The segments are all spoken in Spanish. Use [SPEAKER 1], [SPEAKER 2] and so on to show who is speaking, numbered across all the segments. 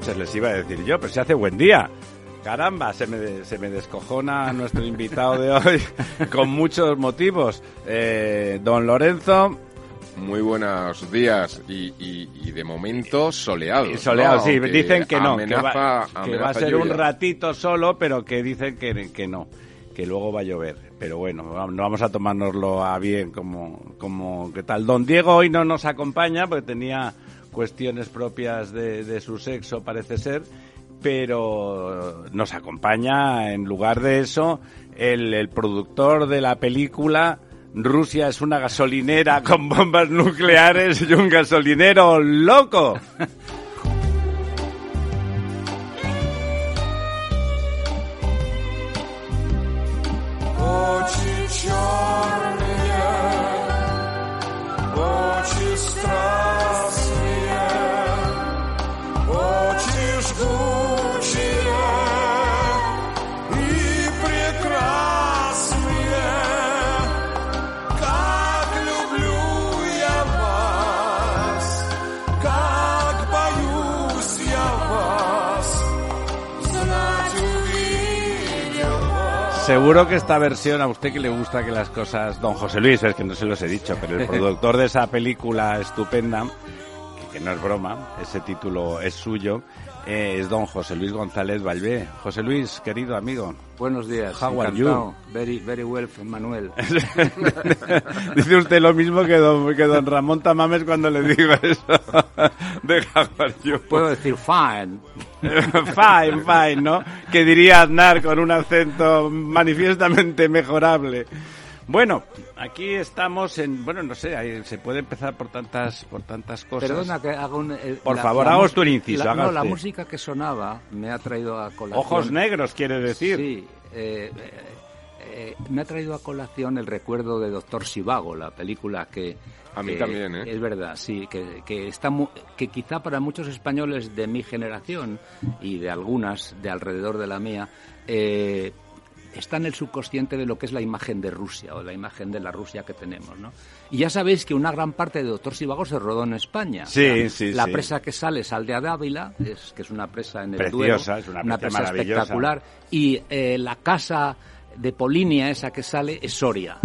[SPEAKER 1] Noches les iba a decir yo, pero se hace buen día. Caramba, se me, se me descojona nuestro invitado de hoy con muchos motivos. Eh, don Lorenzo.
[SPEAKER 2] Muy buenos días y, de momento soleado.
[SPEAKER 1] Soleado, sí, dicen que no, que, va, a ser un ratito solo, pero que dicen que, que no, que luego va a llover. Pero bueno, no vamos a tomárnoslo a bien como, como que tal. Don Diego hoy no nos acompaña porque tenía cuestiones propias de, su sexo, parece ser, pero nos acompaña, en lugar de eso, el, el productor de la película. Rusia es una gasolinera con bombas nucleares y un gasolinero loco. Seguro que esta versión a usted que le gusta que las cosas... Don José Luis, es que no se los he dicho, pero el productor de esa película estupenda, que, no es broma, ese título es suyo, eh, es don José Luis González Valvé. José Luis, querido amigo.
[SPEAKER 3] Buenos días.
[SPEAKER 1] How are you?
[SPEAKER 3] Very, very well, Manuel.
[SPEAKER 1] Dice usted lo mismo que don, que don Ramón Tamames cuando le digo eso. de how are you.
[SPEAKER 3] Puedo decir fine.
[SPEAKER 1] fine, fine, ¿no? Que diría Aznar con un acento manifiestamente mejorable. Bueno, aquí estamos en, bueno, no sé, se puede empezar por tantas, por tantas cosas.
[SPEAKER 3] Perdona que haga un. Eh,
[SPEAKER 1] por favor, haga usted un inciso.
[SPEAKER 3] La, no, la música que sonaba me ha traído a colación.
[SPEAKER 1] Ojos negros, quiere decir.
[SPEAKER 3] Sí. Eh, eh, me ha traído a colación el recuerdo de Doctor Sivago, la película que.
[SPEAKER 2] A mí también, ¿eh?
[SPEAKER 3] Es verdad, sí, que, que, está que quizá para muchos españoles de mi generación y de algunas de alrededor de la mía, eh, está en el subconsciente de lo que es la imagen de Rusia o la imagen de la Rusia que tenemos, ¿no? Y ya sabéis que una gran parte de Doctor Sivago se rodó en España.
[SPEAKER 1] Sí, sí,
[SPEAKER 3] La presa que sale es Aldea de Ávila, es, que es una presa en el Duero,
[SPEAKER 1] es una, presa, espectacular.
[SPEAKER 3] Y eh, la casa de Polinia, esa que sale, es Soria.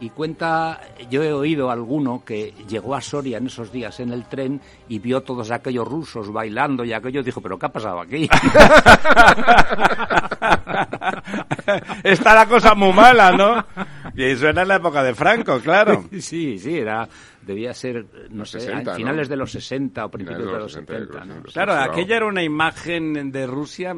[SPEAKER 3] Y cuenta, yo he oído a alguno que llegó a Soria en esos días en el tren y vio todos aquellos rusos bailando y aquello dijo, pero ¿qué ha pasado aquí?
[SPEAKER 1] Está la cosa muy mala, ¿no? Y eso era en la época de Franco, claro.
[SPEAKER 3] Sí, sí, era debía ser, no sé, finales de los 60 o principios de los, 70.
[SPEAKER 1] Claro, aquella era una imagen de Rusia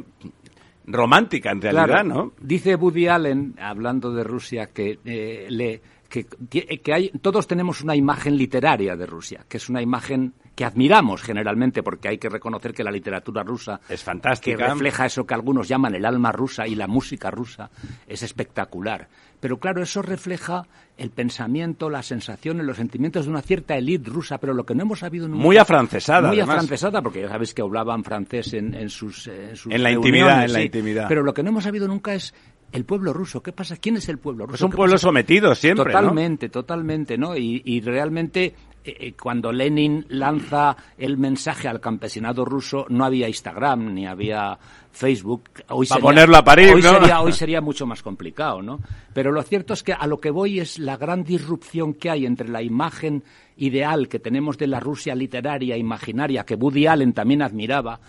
[SPEAKER 1] romántica en realidad, ¿no?
[SPEAKER 3] Dice Woody Allen, hablando de Rusia, que eh, le que, que hay, todos tenemos una imagen literaria de Rusia, que es una imagen que admiramos generalmente, porque hay que reconocer que la literatura rusa
[SPEAKER 1] es fantástica,
[SPEAKER 3] que refleja eso que algunos llaman el alma rusa y la música rusa, es espectacular. Pero claro, eso refleja el pensamiento, las sensaciones, los sentimientos de una cierta élite rusa, pero lo que no hemos sabido nunca...
[SPEAKER 1] Muy afrancesada,
[SPEAKER 3] Muy afrancesada, porque ya sabéis que hablaban francés en, sus, en
[SPEAKER 1] En la intimidad, en la intimidad.
[SPEAKER 3] Pero lo que no hemos sabido nunca es el pueblo ruso. ¿Qué pasa? ¿Quién es el pueblo ruso?
[SPEAKER 1] Es un pueblo sometido siempre,
[SPEAKER 3] Totalmente, totalmente, ¿no? Y, y realmente eh, eh, cuando Lenin lanza el mensaje al campesinado ruso, no había Instagram ni había Facebook.
[SPEAKER 1] Hoy Para ponerlo a
[SPEAKER 3] hoy Sería, hoy sería mucho más complicado, ¿no? Pero lo cierto es que a lo que voy es la gran disrupción que hay entre la imagen ideal que tenemos de la Rusia literaria, imaginaria, que Woody Allen también admiraba,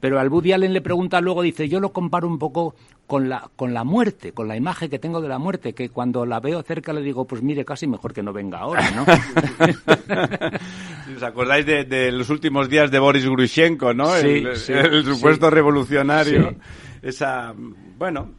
[SPEAKER 3] pero al Woody Allen le pregunta luego, dice, yo lo comparo un poco con la, con la muerte, con la imagen que tengo de la muerte, que cuando la veo cerca le digo, pues mire, casi mejor que no venga ahora, ¿no?
[SPEAKER 1] ¿Os acordáis de, los últimos días de Boris Grushenko, ¿no? el, supuesto revolucionario. Esa, bueno,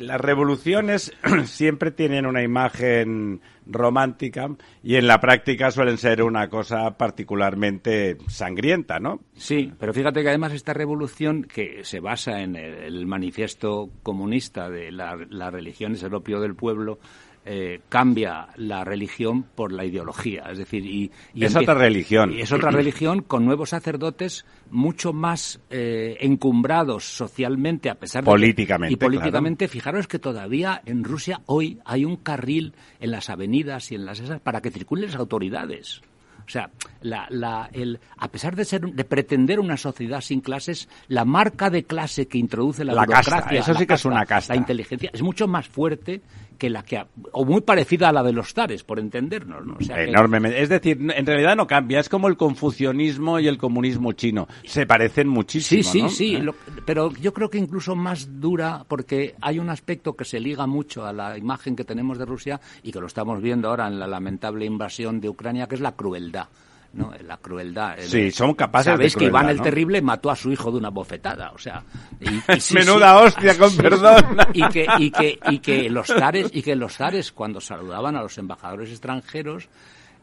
[SPEAKER 1] las revoluciones siempre tienen una imagen romántica y en la práctica suelen ser una cosa particularmente sangrienta, ¿no?
[SPEAKER 3] Sí, pero fíjate que además esta revolución que se basa en el, manifiesto comunista de la, la religión es el opio del pueblo, eh, cambia la religión por la ideología. Es decir, y,
[SPEAKER 1] es otra religión.
[SPEAKER 3] Y es otra religión con nuevos sacerdotes mucho más eh, encumbrados socialmente, a pesar
[SPEAKER 1] de. Políticamente.
[SPEAKER 3] y políticamente, fijaros que todavía en Rusia hoy hay un carril en las avenidas y en las esas para que circulen las autoridades. O sea, la, el, a pesar de ser de pretender una sociedad sin clases, la marca de clase que introduce la, burocracia,
[SPEAKER 1] eso sí que es una casta.
[SPEAKER 3] la inteligencia, es mucho más fuerte que la que o muy parecida a la de los zares, por entendernos, ¿no?
[SPEAKER 1] Enormemente. Es decir, en realidad no cambia, es como el confucianismo y el comunismo chino, se parecen muchísimo.
[SPEAKER 3] Sí, sí, sí, ¿Eh? pero yo creo que incluso más dura porque hay un aspecto que se liga mucho a la imagen que tenemos de Rusia y que lo estamos viendo ahora en la lamentable invasión de Ucrania, que es la crueldad. ¿No? La crueldad.
[SPEAKER 1] Sí, son capaces
[SPEAKER 3] Sabéis
[SPEAKER 1] que
[SPEAKER 3] Iván el Terrible mató a su hijo de una bofetada, o sea...
[SPEAKER 1] Menuda hostia, con perdón.
[SPEAKER 3] Y que, y, que, y, que los zares, y que los zares, cuando saludaban a los embajadores extranjeros,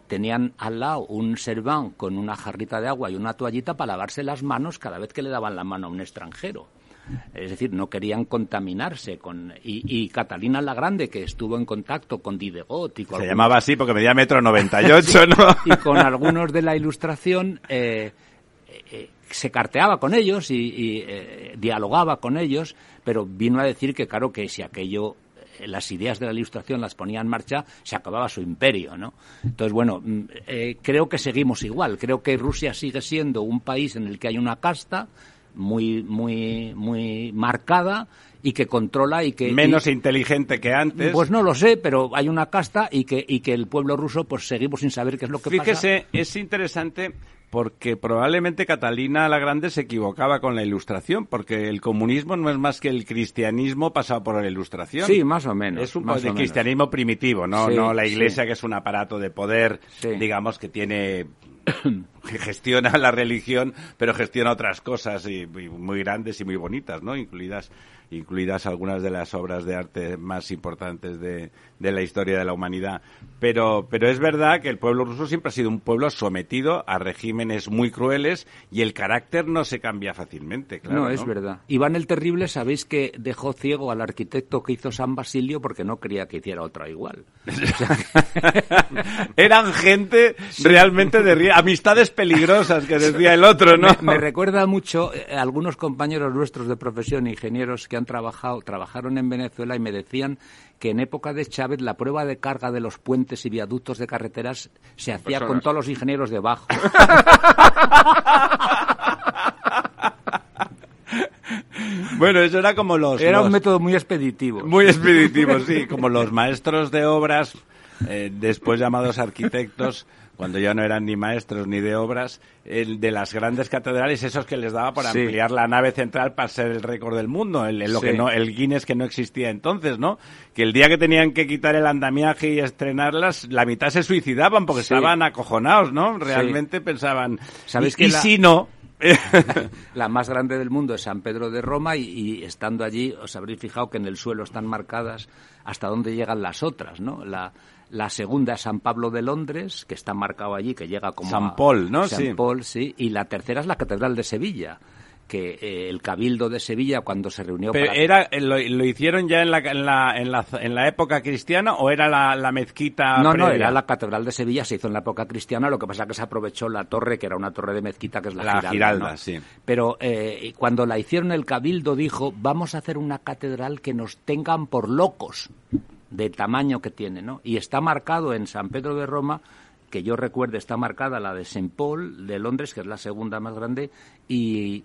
[SPEAKER 3] tenían al lado un serván con una jarrita de agua y una toallita para lavarse las manos cada vez que le daban la mano a un extranjero. Es decir, no querían contaminarse con... Y, Catalina la Grande, que estuvo en contacto con Didegot y con...
[SPEAKER 1] Se llamaba así porque medía metro 98, ¿no?
[SPEAKER 3] y con algunos de la ilustración... Eh, eh, se carteaba con ellos y, eh, dialogaba con ellos, pero vino a decir que, claro, que si aquello las ideas de la ilustración las ponía en marcha, se acababa su imperio, ¿no? Entonces, bueno, mm, creo que seguimos igual. Creo que Rusia sigue siendo un país en el que hay una casta, muy, muy, muy marcada y que controla y que
[SPEAKER 1] menos inteligente que antes.
[SPEAKER 3] Pues no lo sé, pero hay una casta y que y que el pueblo ruso pues seguimos sin saber qué es lo que
[SPEAKER 1] pasa. Fíjese, es interesante porque probablemente Catalina la Grande se equivocaba con la ilustración, porque el comunismo no es más que el cristianismo pasado por la ilustración.
[SPEAKER 3] Sí, más o menos.
[SPEAKER 1] Es un de cristianismo primitivo, no, no la iglesia que es un aparato de poder, digamos, que tiene que gestiona la religión, pero gestiona otras cosas y, muy grandes y muy bonitas, ¿no? Incluidas incluidas algunas de las obras de arte más importantes de, de, la historia de la humanidad. Pero, pero es verdad que el pueblo ruso siempre ha sido un pueblo sometido a regímenes muy crueles y el carácter no se cambia fácilmente, claro.
[SPEAKER 3] No, es verdad. Iván el Terrible, sabéis que dejó ciego al arquitecto que hizo San Basilio porque no quería que hiciera otra igual.
[SPEAKER 1] Eran gente realmente de amistades peligrosas que decía el otro, ¿no?
[SPEAKER 3] Me, recuerda mucho eh, algunos compañeros nuestros de profesión, ingenieros que han trabajado, trabajaron en Venezuela y me decían que en época de Chávez la prueba de carga de los puentes y viaductos de carreteras se hacía con todos los ingenieros debajo.
[SPEAKER 1] Bueno, eso era como los...
[SPEAKER 3] Era un método muy expeditivo.
[SPEAKER 1] Muy expeditivo, sí, como los maestros de obras, eh, después llamados arquitectos, cuando ya no eran ni maestros ni de obras, el de las grandes catedrales, esos que les daba por ampliar la nave central para ser el récord del mundo, el, lo que no, el Guinness que no existía entonces, ¿no? Que el día que tenían que quitar el andamiaje y estrenarlas, la mitad se suicidaban porque estaban acojonados, ¿no? Realmente pensaban, ¿sabes que y si no?
[SPEAKER 3] la más grande del mundo es San Pedro de Roma y, estando allí os habréis fijado que en el suelo están marcadas hasta dónde llegan las otras, ¿no? La, La segunda es San Pablo de Londres, que está marcado allí, que llega como
[SPEAKER 1] San Paul, ¿no?
[SPEAKER 3] San Paul, sí. Y la tercera es la Catedral de Sevilla que eh, el Cabildo de Sevilla cuando se reunió
[SPEAKER 1] Pero era eh, lo, hicieron ya en la, en la, en la, en la época cristiana o era la, la mezquita
[SPEAKER 3] No, no, era la Catedral de Sevilla, se hizo en la época cristiana, lo que pasa es que se aprovechó la torre, que era una torre de mezquita, que es la,
[SPEAKER 1] la Giralda. sí.
[SPEAKER 3] Pero eh, cuando la hicieron el Cabildo dijo, vamos a hacer una catedral que nos tengan por locos de tamaño que tiene, ¿no? Y está marcado en San Pedro de Roma que yo recuerde está marcada la de St. Paul de Londres, que es la segunda más grande, y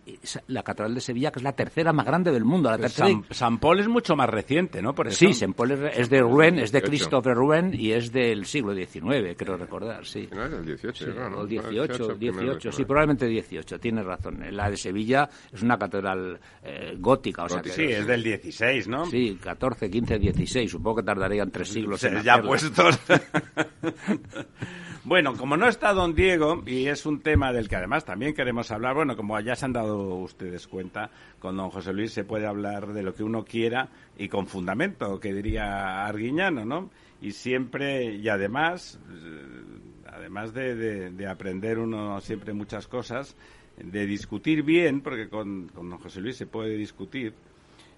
[SPEAKER 3] la Catedral de Sevilla, que es la tercera más grande del mundo. La
[SPEAKER 1] San, Paul es mucho más reciente, ¿no?
[SPEAKER 3] Por Sí, St. Paul es, de Rouen, es de Christopher Rouen y es del siglo XIX, creo recordar, sí.
[SPEAKER 2] No, es del 18,
[SPEAKER 3] ¿no? El 18, 18, sí, probablemente 18, tienes razón. La de Sevilla es una catedral eh, gótica, o sea
[SPEAKER 1] Sí, es del 16, ¿no?
[SPEAKER 3] Sí, 14, 15, 16, supongo que tardarían tres siglos en
[SPEAKER 1] Ya puestos. Bueno, como no está don Diego, y es un tema del que además también queremos hablar, bueno, como ya se han dado ustedes cuenta, con don José Luis se puede hablar de lo que uno quiera y con fundamento, que diría Arguiñano, ¿no? Y siempre, y además, eh, además de, de, aprender uno siempre muchas cosas, de discutir bien, porque con, con don José Luis se puede discutir,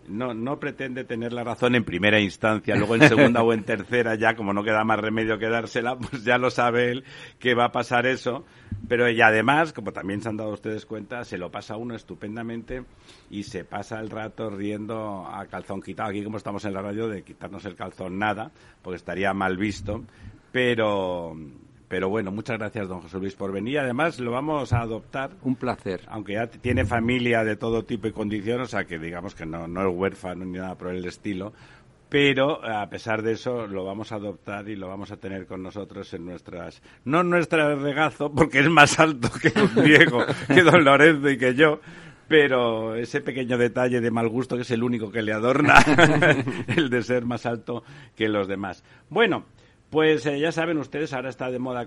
[SPEAKER 1] no, no pretende tener la razón en primera instancia, luego en segunda o en tercera ya, como no queda más remedio que dársela, pues ya lo sabe él que va a pasar eso. Pero y además, como también se han dado ustedes cuenta, se lo pasa uno estupendamente y se pasa el rato riendo a calzón quitado. Aquí como estamos en la radio de quitarnos el calzón nada, porque estaría mal visto. Pero, pero bueno, muchas gracias, don José Luis, por venir. Además, lo vamos a adoptar.
[SPEAKER 3] Un placer.
[SPEAKER 1] Aunque ya tiene familia de todo tipo y condiciones, o sea que digamos que no, no es huérfano ni nada por el estilo. Pero a pesar de eso, lo vamos a adoptar y lo vamos a tener con nosotros en nuestras. No en nuestro regazo, porque es más alto que don Diego, que don Lorenzo y que yo, pero ese pequeño detalle de mal gusto que es el único que le adorna, el de ser más alto que los demás. Bueno, pues eh, ya saben ustedes, ahora está de moda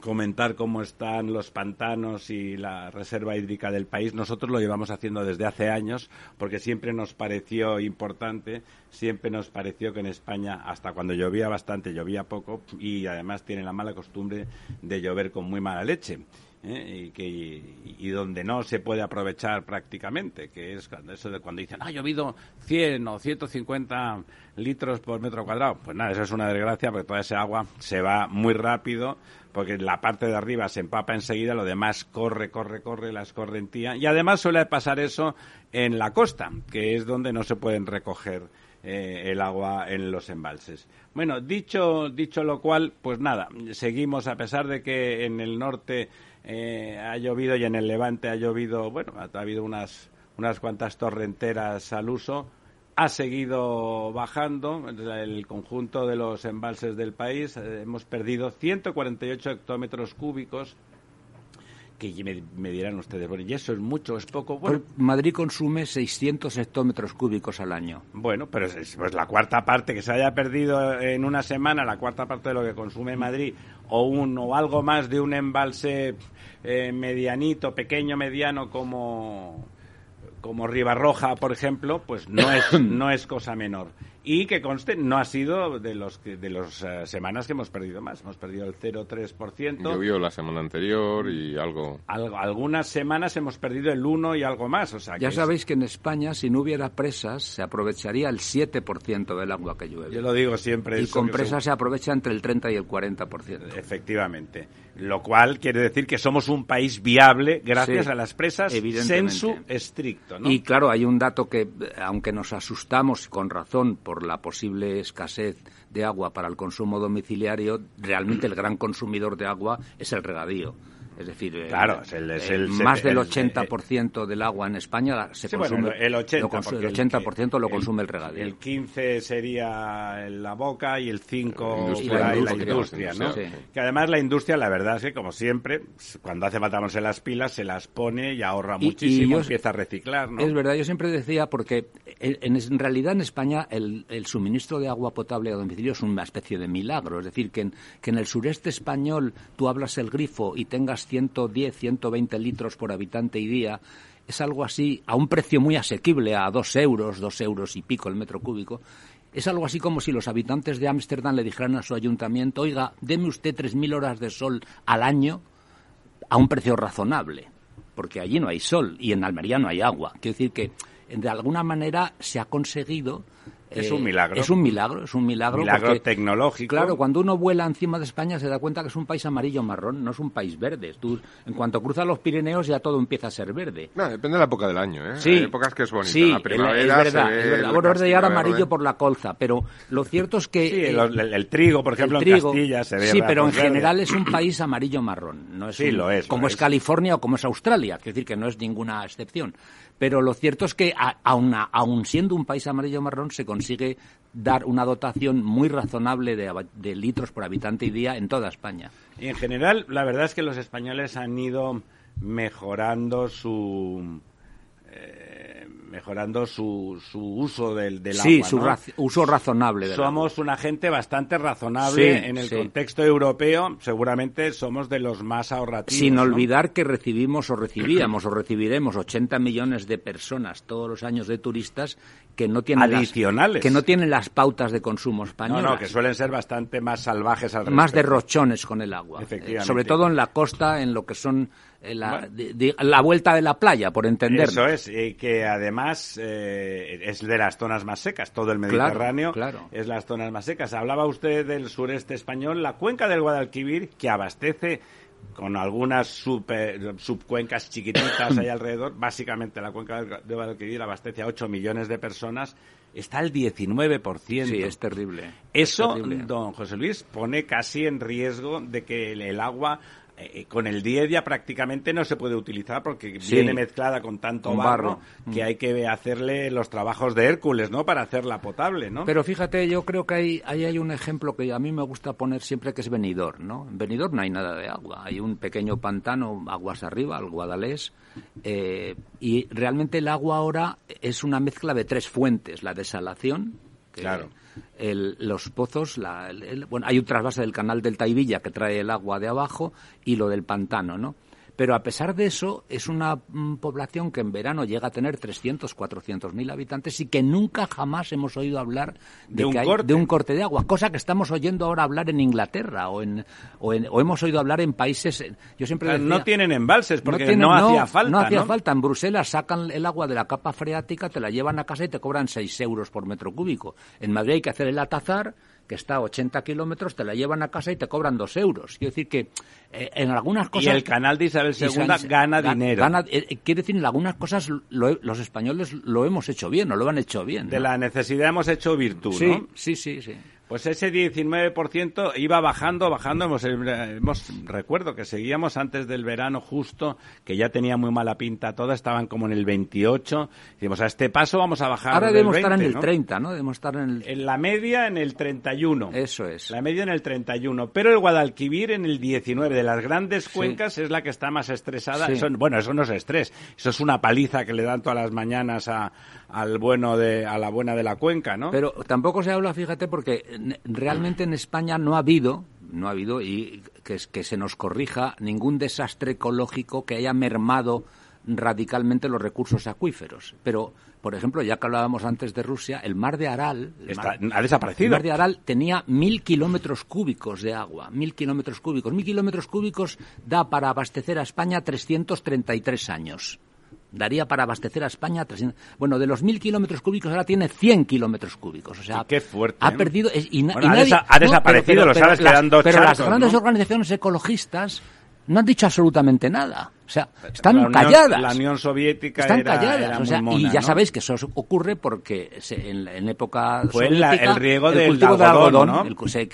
[SPEAKER 1] comentar cómo están los pantanos y la reserva hídrica del país. Nosotros lo llevamos haciendo desde hace años porque siempre nos pareció importante, siempre nos pareció que en España, hasta cuando llovía bastante, llovía poco y además tiene la mala costumbre de llover con muy mala leche. ¿Eh? y, que, y, donde no se puede aprovechar prácticamente, que es cuando, eso de cuando dicen, ah, ha llovido 100 o 150 litros por metro cuadrado. Pues nada, eso es una desgracia porque toda esa agua se va muy rápido porque la parte de arriba se empapa enseguida, lo demás corre, corre, corre, la escorrentía. Y además suele pasar eso en la costa, que es donde no se pueden recoger eh, el agua en los embalses. Bueno, dicho, dicho lo cual, pues nada, seguimos a pesar de que en el norte eh, ha llovido y en el Levante ha llovido, bueno, ha, habido unas, unas cuantas torrenteras al uso, ha seguido bajando el conjunto de los embalses del país. Eh, hemos perdido 148 hectómetros cúbicos que me, dirán ustedes, bueno, ¿y eso es mucho, es poco? Bueno,
[SPEAKER 3] Madrid consume 600 hectómetros cúbicos al año.
[SPEAKER 1] Bueno, pero es pues la cuarta parte que se haya perdido en una semana, la cuarta parte de lo que consume Madrid, o, un, o algo más de un embalse eh, medianito, pequeño, mediano, como, como Ribarroja, por ejemplo, pues no es, no es cosa menor. Y que conste no ha sido de los de las eh, semanas que hemos perdido más. Hemos perdido el 0,3%
[SPEAKER 2] llovió la semana anterior y algo...
[SPEAKER 1] algunas semanas hemos perdido el 1 y algo más o sea
[SPEAKER 3] ya sabéis que en España si no hubiera presas se aprovecharía el 7% del agua que llueve.
[SPEAKER 1] Yo lo digo siempre
[SPEAKER 3] y con presas se aprovecha entre el 30 y el 40%
[SPEAKER 1] efectivamente lo cual quiere decir que somos un país viable gracias a las presas sensu estricto ¿no?
[SPEAKER 3] y claro hay un dato que aunque nos asustamos con razón por la posible escasez de agua para el consumo domiciliario, realmente el gran consumidor de agua es el regadío. Es decir,
[SPEAKER 1] claro,
[SPEAKER 3] más del 80% del agua en España se consume.
[SPEAKER 1] el 80%,
[SPEAKER 3] lo, el 80 lo consume el, regadío.
[SPEAKER 1] El 15 sería la boca y el 5 la, industria, ¿no? Que además la industria, la verdad es que, como siempre, cuando hace falta en las pilas, se las pone y ahorra muchísimo, y empieza a reciclar, ¿no?
[SPEAKER 3] Es verdad, yo siempre decía, porque en, realidad en España el, suministro de agua potable a domicilio es una especie de milagro. Es decir, que en, que en el sureste español tú hablas el grifo y tengas 110, 120 litros por habitante y día, es algo así a un precio muy asequible, a dos euros, dos euros y pico el metro cúbico. es algo así como si los habitantes de Ámsterdam le dijeran a su ayuntamiento, oiga, deme usted 3.000 horas de sol al año a un precio razonable, porque allí no hay sol y en Almería no hay agua. Quiero decir que de alguna manera se ha conseguido
[SPEAKER 1] es un eh, milagro.
[SPEAKER 3] Es un milagro, es un milagro.
[SPEAKER 1] Milagro tecnológico.
[SPEAKER 3] Claro, cuando uno vuela encima de España se da cuenta que es un país amarillo-marrón, no es un país verde. Tú, en cuanto cruzas los Pirineos ya todo empieza a ser verde.
[SPEAKER 2] No, depende de la época del año, ¿eh?
[SPEAKER 3] Sí.
[SPEAKER 2] Hay épocas que es bonita.
[SPEAKER 3] Sí,
[SPEAKER 2] la primavera
[SPEAKER 3] es verdad, es verdad. Bueno, verde y ahora amarillo por la colza, pero lo cierto es que...
[SPEAKER 1] Sí, el, trigo, por ejemplo, en Castilla se ve
[SPEAKER 3] Sí, pero en general es un país amarillo-marrón. No es
[SPEAKER 1] sí, lo es.
[SPEAKER 3] Como es California o como es Australia, es decir, que no es ninguna excepción. Pero lo cierto es que, aun siendo un país amarillo-marrón, se consigue dar una dotación muy razonable de, litros por habitante y día en toda España.
[SPEAKER 1] Y en general, la verdad es que los españoles han ido mejorando su mejorando su, su uso del, del
[SPEAKER 3] sí,
[SPEAKER 1] agua.
[SPEAKER 3] Sí, su uso razonable.
[SPEAKER 1] Del somos una gente bastante razonable en el contexto europeo. Seguramente somos de los más ahorrativos.
[SPEAKER 3] Sin olvidar que recibimos o recibíamos o recibiremos 80 millones de personas todos los años de turistas que no tienen
[SPEAKER 1] adicionales
[SPEAKER 3] que no tienen las pautas de consumo español.
[SPEAKER 1] No, no, que suelen ser bastante más salvajes al
[SPEAKER 3] Más derrochones con el agua. sobre todo en la costa, en lo que son la, la, vuelta de la playa, por entender.
[SPEAKER 1] Eso es, y que además eh, es de las zonas más secas, todo el Mediterráneo
[SPEAKER 3] claro,
[SPEAKER 1] es las zonas más secas. Hablaba usted del sureste español, la cuenca del Guadalquivir, que abastece con algunas subcuencas chiquititas ahí alrededor, básicamente la cuenca del Guadalquivir abastece a 8 millones de personas, está al 19%.
[SPEAKER 3] Sí, es terrible.
[SPEAKER 1] Eso, don José Luis, pone casi en riesgo de que el agua eh, eh, con el día ya prácticamente no se puede utilizar porque viene mezclada con tanto barro, que mm. hay que hacerle los trabajos de Hércules, ¿no? Para hacerla potable, ¿no?
[SPEAKER 3] Pero fíjate, yo creo que ahí, hay un ejemplo que a mí me gusta poner siempre que es venidor, ¿no? En venidor no hay nada de agua, hay un pequeño pantano aguas arriba, el Guadalés, eh, y realmente el agua ahora es una mezcla de tres fuentes, la desalación,
[SPEAKER 1] claro
[SPEAKER 3] los pozos, bueno, hay un trasvase del canal del Taivilla que trae el agua de abajo y lo del pantano, ¿no? Pero a pesar de eso, es una mm, población que en verano llega a tener 300, 400 mil habitantes y que nunca jamás hemos oído hablar de, un corte. de un corte de agua, cosa que estamos oyendo ahora hablar en Inglaterra o, en, o, hemos oído hablar en países. Yo siempre
[SPEAKER 1] no tienen embalses porque no, hacía falta.
[SPEAKER 3] No hacía falta. En Bruselas sacan el agua de la capa freática, te la llevan a casa y te cobran 6 euros por metro cúbico. En Madrid hay que hacer el atazar que está a 80 kilómetros, te la llevan a casa y te cobran dos euros. Quiero decir que eh, en algunas cosas...
[SPEAKER 1] Y el canal de Isabel II gana dinero.
[SPEAKER 3] Eh, quiere decir, en algunas cosas los españoles lo hemos hecho bien, o lo han hecho bien.
[SPEAKER 1] De la necesidad hemos hecho virtud,
[SPEAKER 3] ¿no? Sí, sí, sí.
[SPEAKER 1] Pues ese 19% iba bajando, bajando. Hemos, hemos, recuerdo que seguíamos antes del verano justo, que ya tenía muy mala pinta toda, estaban como en el 28. Decimos, a este paso vamos a bajar.
[SPEAKER 3] Ahora debemos estar en el 30, ¿no? Debemos estar en el...
[SPEAKER 1] En la media en el 31.
[SPEAKER 3] Eso es.
[SPEAKER 1] La media en el 31. Pero el Guadalquivir en el 19. De las grandes cuencas es la que está más estresada. bueno, eso no es estrés. Eso es una paliza que le dan todas las mañanas a, al bueno de, a la buena de la cuenca, ¿no?
[SPEAKER 3] Pero tampoco se habla, fíjate, porque realmente en España no ha habido, no ha habido, y que, que se nos corrija, ningún desastre ecológico que haya mermado radicalmente los recursos acuíferos. Pero, por ejemplo, ya que hablábamos antes de Rusia, el mar de Aral...
[SPEAKER 1] ha desaparecido.
[SPEAKER 3] El mar de Aral tenía mil kilómetros cúbicos de agua, mil kilómetros cúbicos. Mil kilómetros cúbicos da para abastecer a España 333 años daría para abastecer a España 300. Bueno, de los mil kilómetros cúbicos ahora tiene 100 kilómetros cúbicos. O sea,
[SPEAKER 1] qué fuerte.
[SPEAKER 3] Ha ¿eh? perdido. Y,
[SPEAKER 1] ha, desaparecido, lo sabes, quedando
[SPEAKER 3] Pero las grandes organizaciones ecologistas no han dicho absolutamente nada. O sea, están calladas.
[SPEAKER 1] La Unión Soviética
[SPEAKER 3] están
[SPEAKER 1] era,
[SPEAKER 3] calladas. o sea, y ya sabéis que eso ocurre porque en, época
[SPEAKER 1] Fue
[SPEAKER 3] soviética,
[SPEAKER 1] el riego del cultivo de algodón, ¿no?
[SPEAKER 3] se,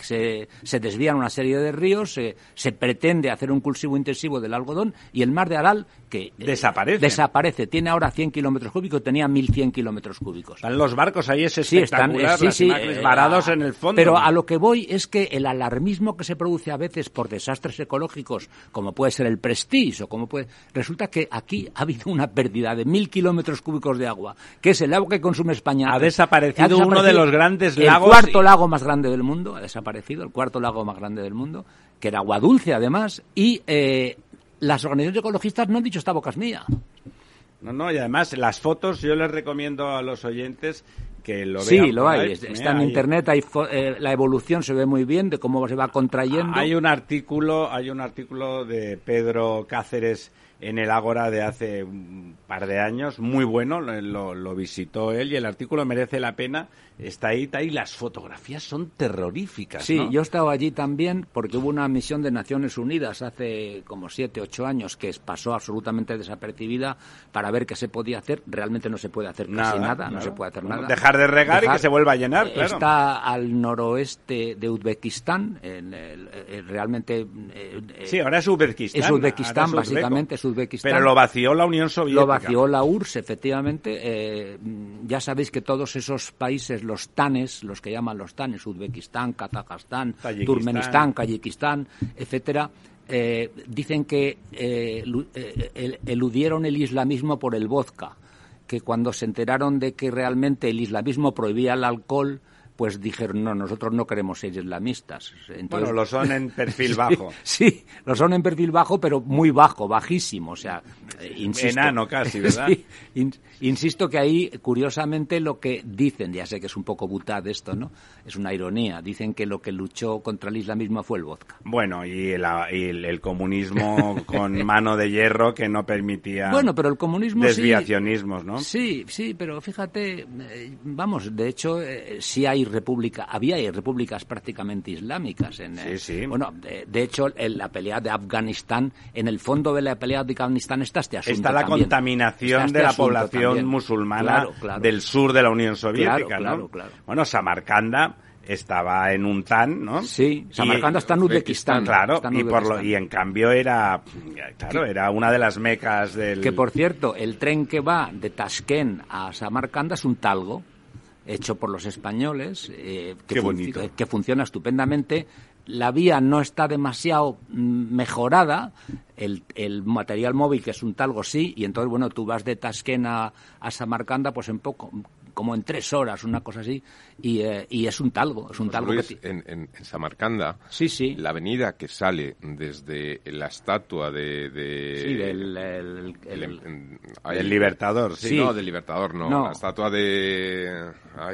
[SPEAKER 3] se, desvían una serie de ríos, se, se, pretende hacer un cultivo intensivo del algodón y el mar de Aral que eh,
[SPEAKER 1] desaparece.
[SPEAKER 3] desaparece. Tiene ahora 100 kilómetros cúbicos, tenía 1.100 kilómetros cúbicos.
[SPEAKER 1] Están los barcos ahí, es espectacular, sí, están, sí, sí, varados en el fondo.
[SPEAKER 3] Pero a lo que voy es que el alarmismo que se produce a veces por desastres ecológicos, como puede ser el Prestige o como puede... Resulta que aquí ha habido una pérdida de mil kilómetros cúbicos de agua, que es el agua que consume España.
[SPEAKER 1] Ha desaparecido, uno de los grandes lagos.
[SPEAKER 3] El cuarto lago más grande del mundo, ha desaparecido, el cuarto lago más grande del mundo, que era agua dulce además, y eh, las organizaciones ecologistas no han dicho esta boca es mía.
[SPEAKER 1] No, no, y además las fotos yo les recomiendo a los oyentes que lo
[SPEAKER 3] Sí, lo hay. Está en internet, hay, eh, la evolución se ve muy bien de cómo se va contrayendo.
[SPEAKER 1] Hay un artículo, hay un artículo de Pedro Cáceres en el Ágora de hace un par de años, muy bueno, lo, lo, visitó él y el artículo merece la pena, está ahí, está ahí, las fotografías son terroríficas.
[SPEAKER 3] Sí, yo he estado allí también porque hubo una misión de Naciones Unidas hace como siete, ocho años que pasó absolutamente desapercibida para ver qué se podía hacer, realmente no se puede hacer casi nada, no se puede hacer nada.
[SPEAKER 1] Dejar de regar y que se vuelva a llenar, claro.
[SPEAKER 3] Está al noroeste de Uzbekistán, en realmente...
[SPEAKER 1] Eh, sí, ahora es Uzbekistán.
[SPEAKER 3] Es Uzbekistán, básicamente, es
[SPEAKER 1] pero lo vació la Unión Soviética.
[SPEAKER 3] Lo vació la URSS, efectivamente. Eh, ya sabéis que todos esos países, los TANES, los que llaman los TANES, Uzbekistán, Kazajstán, Turkmenistán, Kayikistán, etcétera, eh, dicen que eh, eludieron el islamismo por el vodka, que cuando se enteraron de que realmente el islamismo prohibía el alcohol, pues dijeron, no, nosotros no queremos ser islamistas.
[SPEAKER 1] bueno, lo son en perfil bajo.
[SPEAKER 3] Sí, lo son en perfil bajo, pero muy bajo, bajísimo, o sea,
[SPEAKER 1] eh, insisto. Enano casi, ¿verdad?
[SPEAKER 3] insisto que ahí, curiosamente, lo que dicen, ya sé que es un poco butad esto, ¿no? Es una ironía, dicen que lo que luchó contra el islamismo fue el vodka.
[SPEAKER 1] Bueno, y el, comunismo con mano de hierro que no permitía...
[SPEAKER 3] Bueno, pero el comunismo
[SPEAKER 1] Desviacionismos, ¿no?
[SPEAKER 3] Sí, sí, pero fíjate, eh, vamos, de hecho, eh, sí hay república, había repúblicas prácticamente islámicas. En,
[SPEAKER 1] sí, sí.
[SPEAKER 3] Bueno, de, hecho, en la pelea de Afganistán, en el fondo de la pelea de Afganistán está este asunto.
[SPEAKER 1] Está la contaminación este de la población musulmana del sur de la Unión Soviética,
[SPEAKER 3] ¿no?
[SPEAKER 1] Bueno, Samarcanda estaba en un TAN, ¿no?
[SPEAKER 3] Sí, Samarcanda está en Uzbekistán.
[SPEAKER 1] Claro, y, por lo, y en cambio era, claro, era una de las mecas del...
[SPEAKER 3] Que, por cierto, el tren que va de Tashkent a Samarcanda es un talgo hecho por los españoles, eh, que, que, funciona estupendamente. La vía no está demasiado mm, mejorada, el, el, material móvil, que es un talgo, sí, y entonces, bueno, tú vas de Tasquén a, a Samarcanda, pues en poco, como en tres horas, una cosa así, y, eh, y es un talgo, es un talgo
[SPEAKER 2] en, en, Samarcanda,
[SPEAKER 3] sí, sí.
[SPEAKER 2] la avenida que sale desde la estatua de...
[SPEAKER 3] sí, del... El,
[SPEAKER 1] el, Libertador,
[SPEAKER 2] sí. No, del Libertador, no, la estatua de...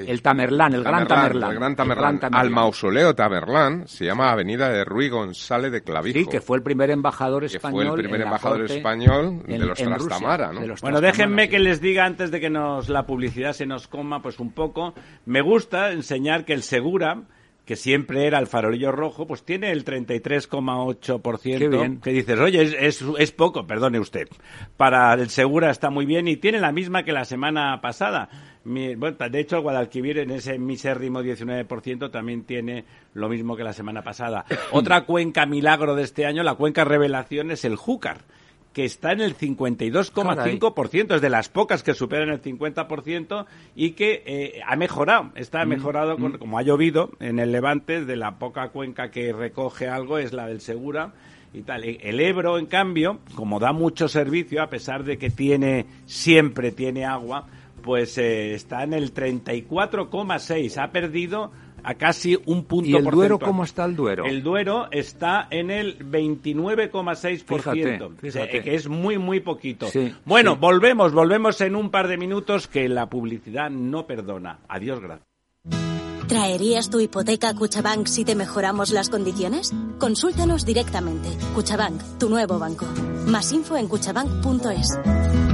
[SPEAKER 3] el Tamerlán, el Gran Tamerlán.
[SPEAKER 2] El Gran Tamerlán. Al mausoleo Tamerlán se llama Avenida de Ruy González de Clavijo.
[SPEAKER 3] Sí, que fue el primer embajador español.
[SPEAKER 2] fue el primer embajador español de los Trastamara, ¿no?
[SPEAKER 1] bueno, déjenme que les diga antes de que nos la publicidad se nos coma pues un poco. Me gusta enseñar que el Segura que siempre era el farolillo rojo, pues tiene el 33,8%. Que dices, oye, es, es, poco, perdone usted. Para el Segura está muy bien y tiene la misma que la semana pasada. bueno, de hecho, el Guadalquivir en ese misérrimo 19% también tiene lo mismo que la semana pasada. Otra cuenca milagro de este año, la cuenca revelación, es el Júcar que está en el 52,5%, es de las pocas que superan el 50% y que eh, ha mejorado, está mm, mejorado, mm. como ha llovido en el Levante, de la poca cuenca que recoge algo es la del Segura y tal. E, el Ebro, en cambio, como da mucho servicio, a pesar de que tiene, siempre tiene agua, pues eh, está en el 34,6, ha perdido a casi un punto
[SPEAKER 3] ¿Y el Duero cómo está el Duero?
[SPEAKER 1] El Duero está en el 29,6%, fíjate, que es muy, muy poquito. bueno, volvemos, volvemos en un par de minutos que la publicidad no perdona. Adiós, gracias.
[SPEAKER 4] ¿Traerías tu hipoteca a Cuchabank si te mejoramos las condiciones? Consúltanos directamente. Cuchabank, tu nuevo banco. Más info en cuchabank.es.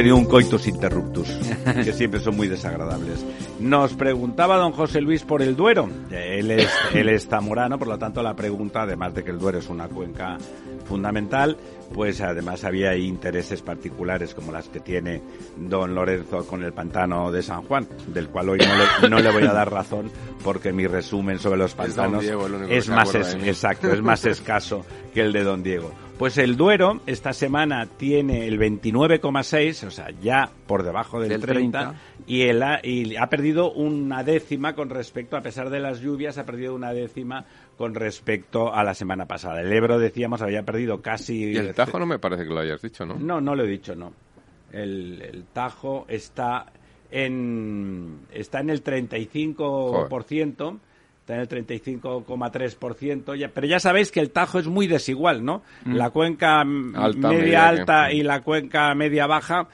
[SPEAKER 1] Tenido un coitus interruptus, que siempre son muy desagradables. Nos preguntaba don José Luis por el Duero. Él es, él es zamorano, por lo tanto la pregunta, además de que el Duero es una cuenca fundamental, pues además había intereses particulares como las que tiene don Lorenzo con el pantano de San Juan, del cual hoy no le, no le voy a dar razón porque mi resumen sobre los pantanos es, más exacto, es más escaso que el de don Diego. Pues el Duero esta semana tiene el 29,6, o sea, ya por debajo del, 30, Y, el, y ha perdido una décima con respecto, a pesar de las lluvias, ha perdido una décima con respecto a la semana pasada. El Ebro, decíamos, había perdido casi...
[SPEAKER 2] Y el Tajo no me parece que lo hayas dicho, ¿no?
[SPEAKER 1] No, no lo he dicho, no. El, Tajo está en, está en el 35% está en el 35,3%, pero ya sabéis que el Tajo es muy desigual, ¿no? Mm. La cuenca media, alta y la cuenca media baja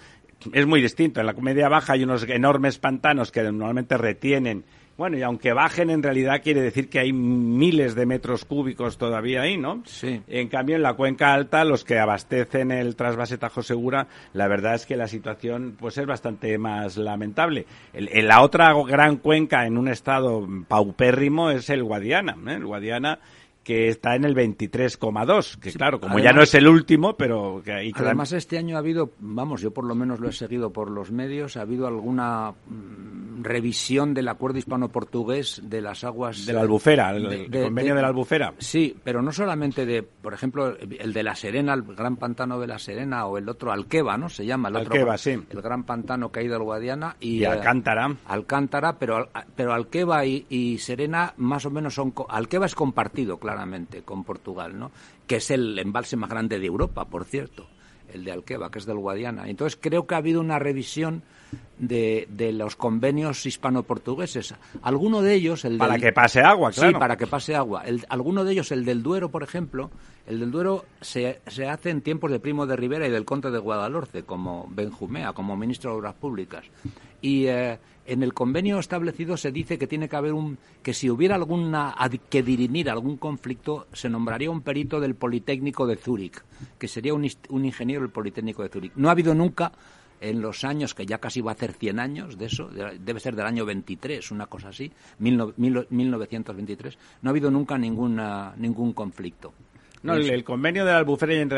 [SPEAKER 1] es muy distinto. En la media baja hay unos enormes pantanos que normalmente retienen bueno, y aunque bajen, en realidad quiere decir que hay miles de metros cúbicos todavía ahí, ¿no?
[SPEAKER 3] Sí.
[SPEAKER 1] En cambio, en la cuenca alta, los que abastecen el trasvase Tajo Segura, la verdad es que la situación pues es bastante más lamentable. En la otra gran cuenca en un estado paupérrimo es el Guadiana. ¿eh? El Guadiana que está en el 23,2, que claro, como ya no es el último, pero que ahí
[SPEAKER 3] Además este año ha habido, vamos, yo por lo menos lo he seguido por los medios, ha habido alguna mm, revisión del acuerdo hispano-portugués de las aguas
[SPEAKER 1] de la Albufera, el, convenio de, la Albufera.
[SPEAKER 3] Sí, pero no solamente de, por ejemplo, el de la Serena, el gran pantano de la Serena o el otro Alqueva, ¿no? Se llama el
[SPEAKER 1] Alqueva, sí.
[SPEAKER 3] El gran pantano que ha ido al Guadiana y,
[SPEAKER 1] y Alcántara.
[SPEAKER 3] Alcántara, pero pero Alqueva y, y Serena más o menos son Alqueva es compartido, claro con Portugal, ¿no? que es el embalse más grande de Europa, por cierto, el de Alqueva, que es del Guadiana. Entonces creo que ha habido una revisión de, de los convenios hispano-portugueses. Alguno de ellos... El
[SPEAKER 1] para que pase agua, claro.
[SPEAKER 3] Sí, para que pase agua. El, alguno de ellos, el del Duero, por ejemplo, el del Duero se, se hace en tiempos de Primo de Rivera y del Conde de Guadalhorce, como Benjumea, como ministro de Obras Públicas. Y... Eh, en el convenio establecido se dice que tiene que haber un que si hubiera alguna que dirimir algún conflicto se nombraría un perito del Politécnico de Zúrich, que sería un, ingeniero del Politécnico de Zúrich. No ha habido nunca en los años, que ya casi va a hacer 100 años de eso, debe ser del año 23, una cosa así, 1923, no ha habido nunca ninguna, ningún conflicto.
[SPEAKER 1] No, el, convenio de la Albufera y en,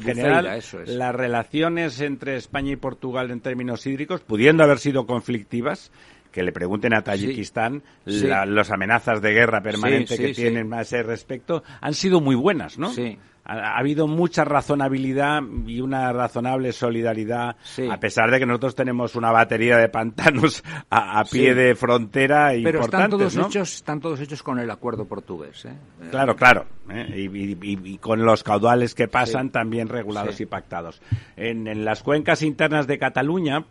[SPEAKER 1] general las relaciones entre España y Portugal en términos hídricos, pudiendo haber sido conflictivas, que le pregunten a Tayikistán las amenazas de guerra permanente que tienen a ese respecto, han sido muy buenas, ¿no?
[SPEAKER 3] Sí
[SPEAKER 1] ha, habido mucha razonabilidad y una razonable solidaridad, a pesar de que nosotros tenemos una batería de pantanos a, pie de frontera
[SPEAKER 3] Pero
[SPEAKER 1] están
[SPEAKER 3] todos, hechos, están todos hechos con el acuerdo portugués. ¿eh?
[SPEAKER 1] Claro, claro. ¿eh? Y, con los caudales que pasan también regulados y pactados. En, en las cuencas internas de Cataluña,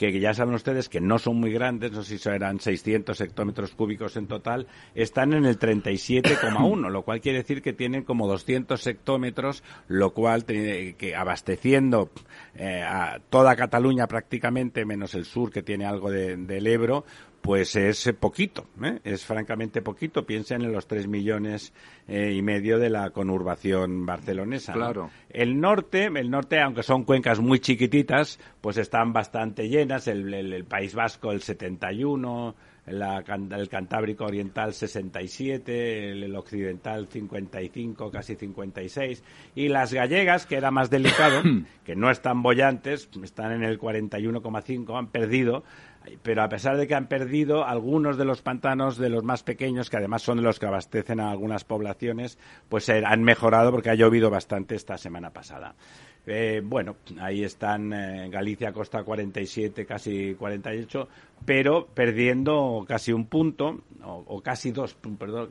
[SPEAKER 1] que ya saben ustedes que no son muy grandes, no sé si eran 600 hectómetros cúbicos en total, están en el 37,1, lo cual quiere decir que tienen como 200 hectómetros, lo cual que abasteciendo eh, a toda Cataluña prácticamente, menos el sur que tiene algo del Ebro, pues es poquito, ¿eh? es francamente poquito. Piensen en los tres millones eh, y medio de la conurbación barcelonesa.
[SPEAKER 3] Claro.
[SPEAKER 1] El norte, el norte, aunque son cuencas muy chiquititas, pues están bastante llenas. El, el, País Vasco, el 71, el Cantábrico Oriental 67, el, el, Occidental 55, casi 56, y las gallegas, que era más delicado, que no están bollantes, están en el 41,5, han perdido pero a pesar de que han perdido algunos de los pantanos de los más pequeños, que además son de los que abastecen a algunas poblaciones, pues han mejorado porque ha llovido bastante esta semana pasada. Eh, bueno, ahí están eh, Galicia, Costa 47, casi 48, pero perdiendo casi un punto, o, casi dos, perdón,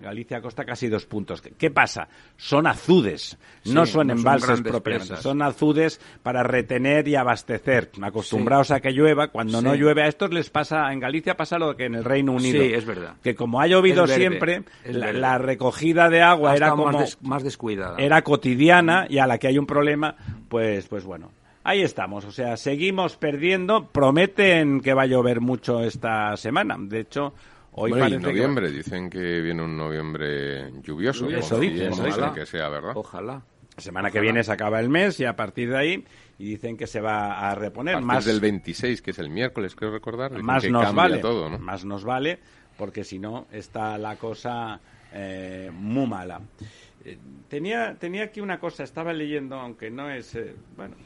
[SPEAKER 1] Galicia Costa casi dos puntos. ¿Qué, pasa? Son azudes, no son embalses propiamente, son azudes para retener y abastecer. Acostumbrados a que llueva, cuando no llueve a estos les pasa, en Galicia pasa lo que en el Reino Unido.
[SPEAKER 3] Sí, es verdad.
[SPEAKER 1] Que como ha llovido siempre, la, recogida de agua era como...
[SPEAKER 3] más descuidada.
[SPEAKER 1] Era cotidiana y a la que hay un problema, pues, pues bueno, ahí estamos. O sea, seguimos perdiendo. Prometen que va a llover mucho esta semana. De hecho, hoy
[SPEAKER 2] bueno, noviembre. Dicen que viene un noviembre lluvioso.
[SPEAKER 1] Eso dicen.
[SPEAKER 2] Ojalá que sea, ¿verdad?
[SPEAKER 3] Ojalá.
[SPEAKER 1] La semana que viene se acaba el mes y a partir de ahí y dicen que se va a reponer.
[SPEAKER 2] más del 26, que es el miércoles, creo recordar.
[SPEAKER 1] Más nos vale. Todo, Más nos vale, porque si no está la cosa eh, muy mala. Eh, tenía, tenía aquí una cosa, estaba leyendo, aunque no es, eh, bueno,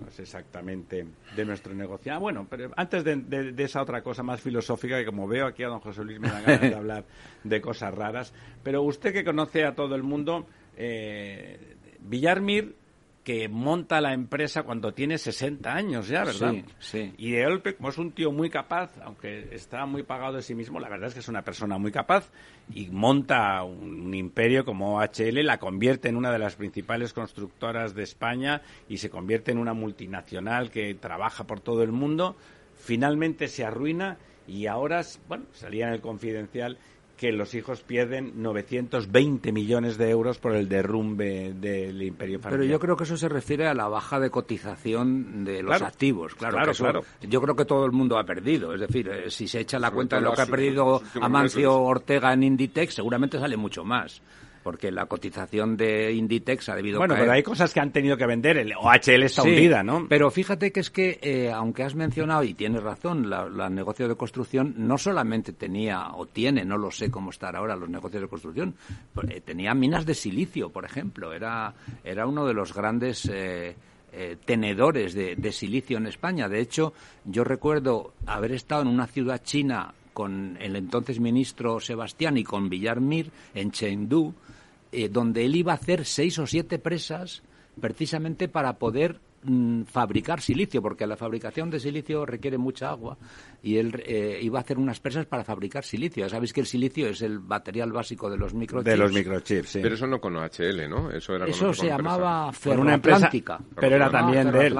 [SPEAKER 1] no es exactamente de nuestro negocio. Ah, bueno, pero antes de, esa otra cosa más filosófica, que como veo aquí a don José Luis me da ganas de hablar de cosas raras, pero usted que conoce a todo el mundo, eh, Villarmir que monta la empresa cuando tiene 60 años ya, ¿verdad?
[SPEAKER 3] Sí, sí.
[SPEAKER 1] Y de golpe, como es un tío muy capaz, aunque está muy pagado de sí mismo, la verdad es que es una persona muy capaz y monta un, imperio como HL, la convierte en una de las principales constructoras de España y se convierte en una multinacional que trabaja por todo el mundo. Finalmente se arruina y ahora, bueno, salía en el confidencial que los hijos pierden 920 millones de euros por el derrumbe del imperio familiar.
[SPEAKER 3] Pero yo creo que eso se refiere a la baja de cotización de los activos. Claro, claro, Yo creo que todo el mundo ha perdido. Es decir, eh, si se echa la cuenta de lo que ha perdido Amancio Ortega en Inditex, seguramente sale mucho más porque la cotización de Inditex ha debido
[SPEAKER 1] Bueno, pero hay cosas que han tenido que vender. El OHL está hundida, ¿no?
[SPEAKER 3] Pero fíjate que es que, eh, aunque has mencionado, y tienes razón, la, negocio de construcción no solamente tenía, o tiene, no lo sé cómo están ahora los negocios de construcción, eh, tenía minas de silicio, por ejemplo. Era, era uno de los grandes... Eh, tenedores de, de, silicio en España. De hecho, yo recuerdo haber estado en una ciudad china con el entonces ministro Sebastián y con Villarmir en Chengdu eh, donde él iba a hacer seis o siete presas precisamente para poder mm, fabricar silicio, porque la fabricación de silicio requiere mucha agua y él eh, iba a hacer unas presas para fabricar silicio. Ya sabéis que el silicio es el material básico de los microchips.
[SPEAKER 1] De los microchips, sí.
[SPEAKER 2] Pero eso no con OHL, ¿no?
[SPEAKER 3] Eso, era eso se llamaba Ferroatlántica.
[SPEAKER 1] Pero era también de él.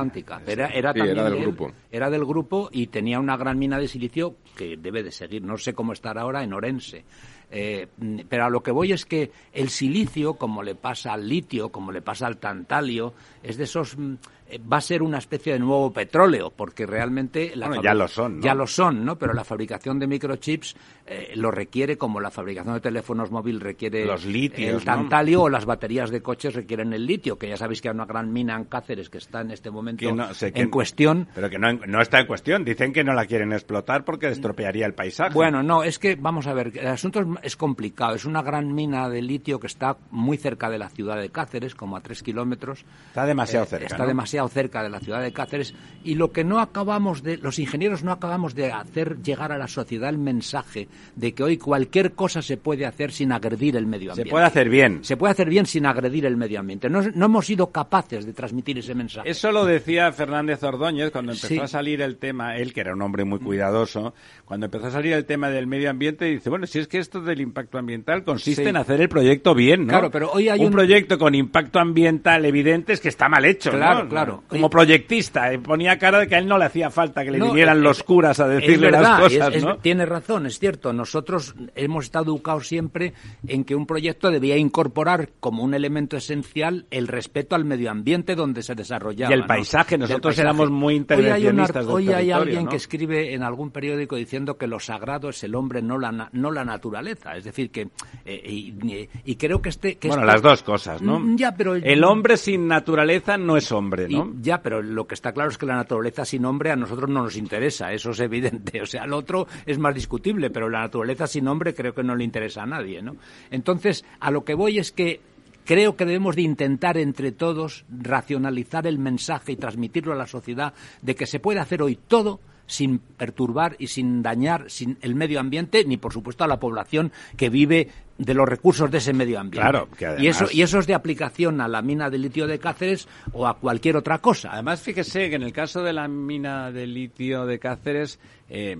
[SPEAKER 3] Era, era,
[SPEAKER 2] era del grupo.
[SPEAKER 3] Era del grupo y tenía una gran mina de silicio que debe de seguir. No sé cómo estar ahora en Orense. Eh, pero a lo que voy es que el silicio, como le pasa al litio, como le pasa al tantalio, es de esos mm, va a ser una especie de nuevo petróleo, porque realmente
[SPEAKER 1] la ya lo son,
[SPEAKER 3] ya lo son, ¿no? Pero la fabricación de microchips eh, lo requiere como la fabricación de teléfonos móviles requiere
[SPEAKER 1] los litios,
[SPEAKER 3] el tantalio o las baterías de coches requieren el litio, que ya sabéis que hay una gran mina en Cáceres que está en este momento en cuestión.
[SPEAKER 1] Pero que no, no está en cuestión, dicen que no la quieren explotar porque estropearía el paisaje.
[SPEAKER 3] Bueno, no, es que vamos a ver, el asunto es, es complicado, es una gran mina de litio que está muy cerca de la ciudad de Cáceres, como a tres kilómetros.
[SPEAKER 1] Está demasiado eh, cerca.
[SPEAKER 3] Está demasiado cerca de la ciudad de Cáceres y lo que no acabamos de los ingenieros no acabamos de hacer llegar a la sociedad el mensaje de que hoy cualquier cosa se puede hacer sin agredir el medio ambiente.
[SPEAKER 1] Se puede hacer bien.
[SPEAKER 3] Se puede hacer bien sin agredir el medio ambiente. No, hemos sido capaces de transmitir ese mensaje.
[SPEAKER 1] Eso lo decía Fernández Ordóñez cuando empezó a salir el tema, él que era un hombre muy cuidadoso, cuando empezó a salir el tema del medio ambiente dice, bueno, si es que esto del impacto ambiental consiste en hacer el proyecto bien, ¿no?
[SPEAKER 3] Claro, pero hoy hay
[SPEAKER 1] un, proyecto con impacto ambiental evidente es que está mal hecho,
[SPEAKER 3] claro, Claro,
[SPEAKER 1] como proyectista. Eh, ponía cara de que a él no le hacía falta que le vinieran los curas a decirle las cosas.
[SPEAKER 3] tiene razón, es cierto. Nosotros hemos estado educados siempre en que un proyecto debía incorporar como un elemento esencial el respeto al medio ambiente donde se desarrollaba.
[SPEAKER 1] Y el paisaje. Nosotros éramos muy intervencionistas.
[SPEAKER 3] Hoy hay, alguien que escribe en algún periódico diciendo que lo sagrado es el hombre, no la, no la naturaleza. Es decir, que. Eh, y, creo que este.
[SPEAKER 1] bueno, las dos cosas, ¿no?
[SPEAKER 3] Mm, ya, pero.
[SPEAKER 1] El hombre sin naturaleza no es hombre, ¿no?
[SPEAKER 3] Ya, pero lo que está claro es que la naturaleza sin hombre a nosotros no nos interesa, eso es evidente. O sea, al otro es más discutible, pero la naturaleza sin hombre creo que no le interesa a nadie, ¿no? Entonces, a lo que voy es que Creo que debemos de intentar entre todos racionalizar el mensaje y transmitirlo a la sociedad de que se puede hacer hoy todo sin perturbar y sin dañar sin el medio ambiente ni por supuesto a la población que vive de los recursos de ese medio ambiente.
[SPEAKER 1] Claro,
[SPEAKER 3] y eso y eso es de aplicación a la mina de litio de Cáceres o a cualquier otra cosa.
[SPEAKER 1] Además, fíjese que en el caso de la mina de litio de Cáceres eh,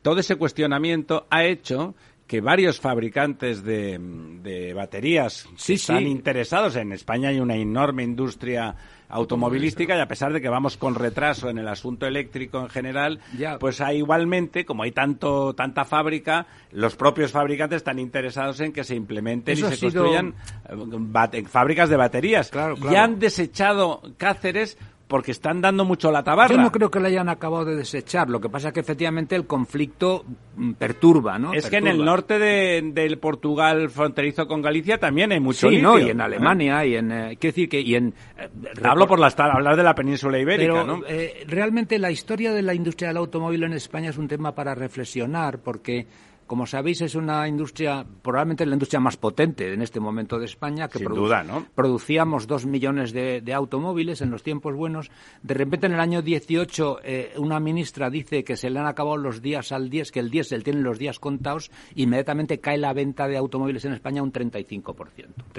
[SPEAKER 1] todo ese cuestionamiento ha hecho que varios fabricantes de, baterías están interesados. En España hay una enorme industria automovilística y a pesar de que vamos con retraso en el asunto eléctrico en general, pues hay igualmente, como hay tanto tanta fábrica, los propios fabricantes están interesados en que se implementen y se construyan eh, fábricas de baterías. Y han desechado Cáceres porque están dando mucho la tabarra.
[SPEAKER 3] Yo no creo que lo hayan acabado de desechar. Lo que pasa es que efectivamente el conflicto mm, perturba, ¿no?
[SPEAKER 1] Es que en el norte de, del Portugal fronterizo con Galicia también hay mucho
[SPEAKER 3] sí, ¿no? Y en Alemania y en eh, quiero decir que y en
[SPEAKER 1] eh, hablo por la hablar de la península ibérica,
[SPEAKER 3] pero,
[SPEAKER 1] ¿no?
[SPEAKER 3] Eh, realmente la historia de la industria del automóvil en España es un tema para reflexionar porque como sabéis, es una industria, probablemente la industria más potente en este momento de España, que
[SPEAKER 1] Sin duda, ¿no?
[SPEAKER 3] producíamos dos millones de, automóviles en los tiempos buenos. De repente, en el año 18, eh, una ministra dice que se le han acabado los días al 10, que el diésel tiene los días contados, inmediatamente cae la venta de automóviles en España un 35%.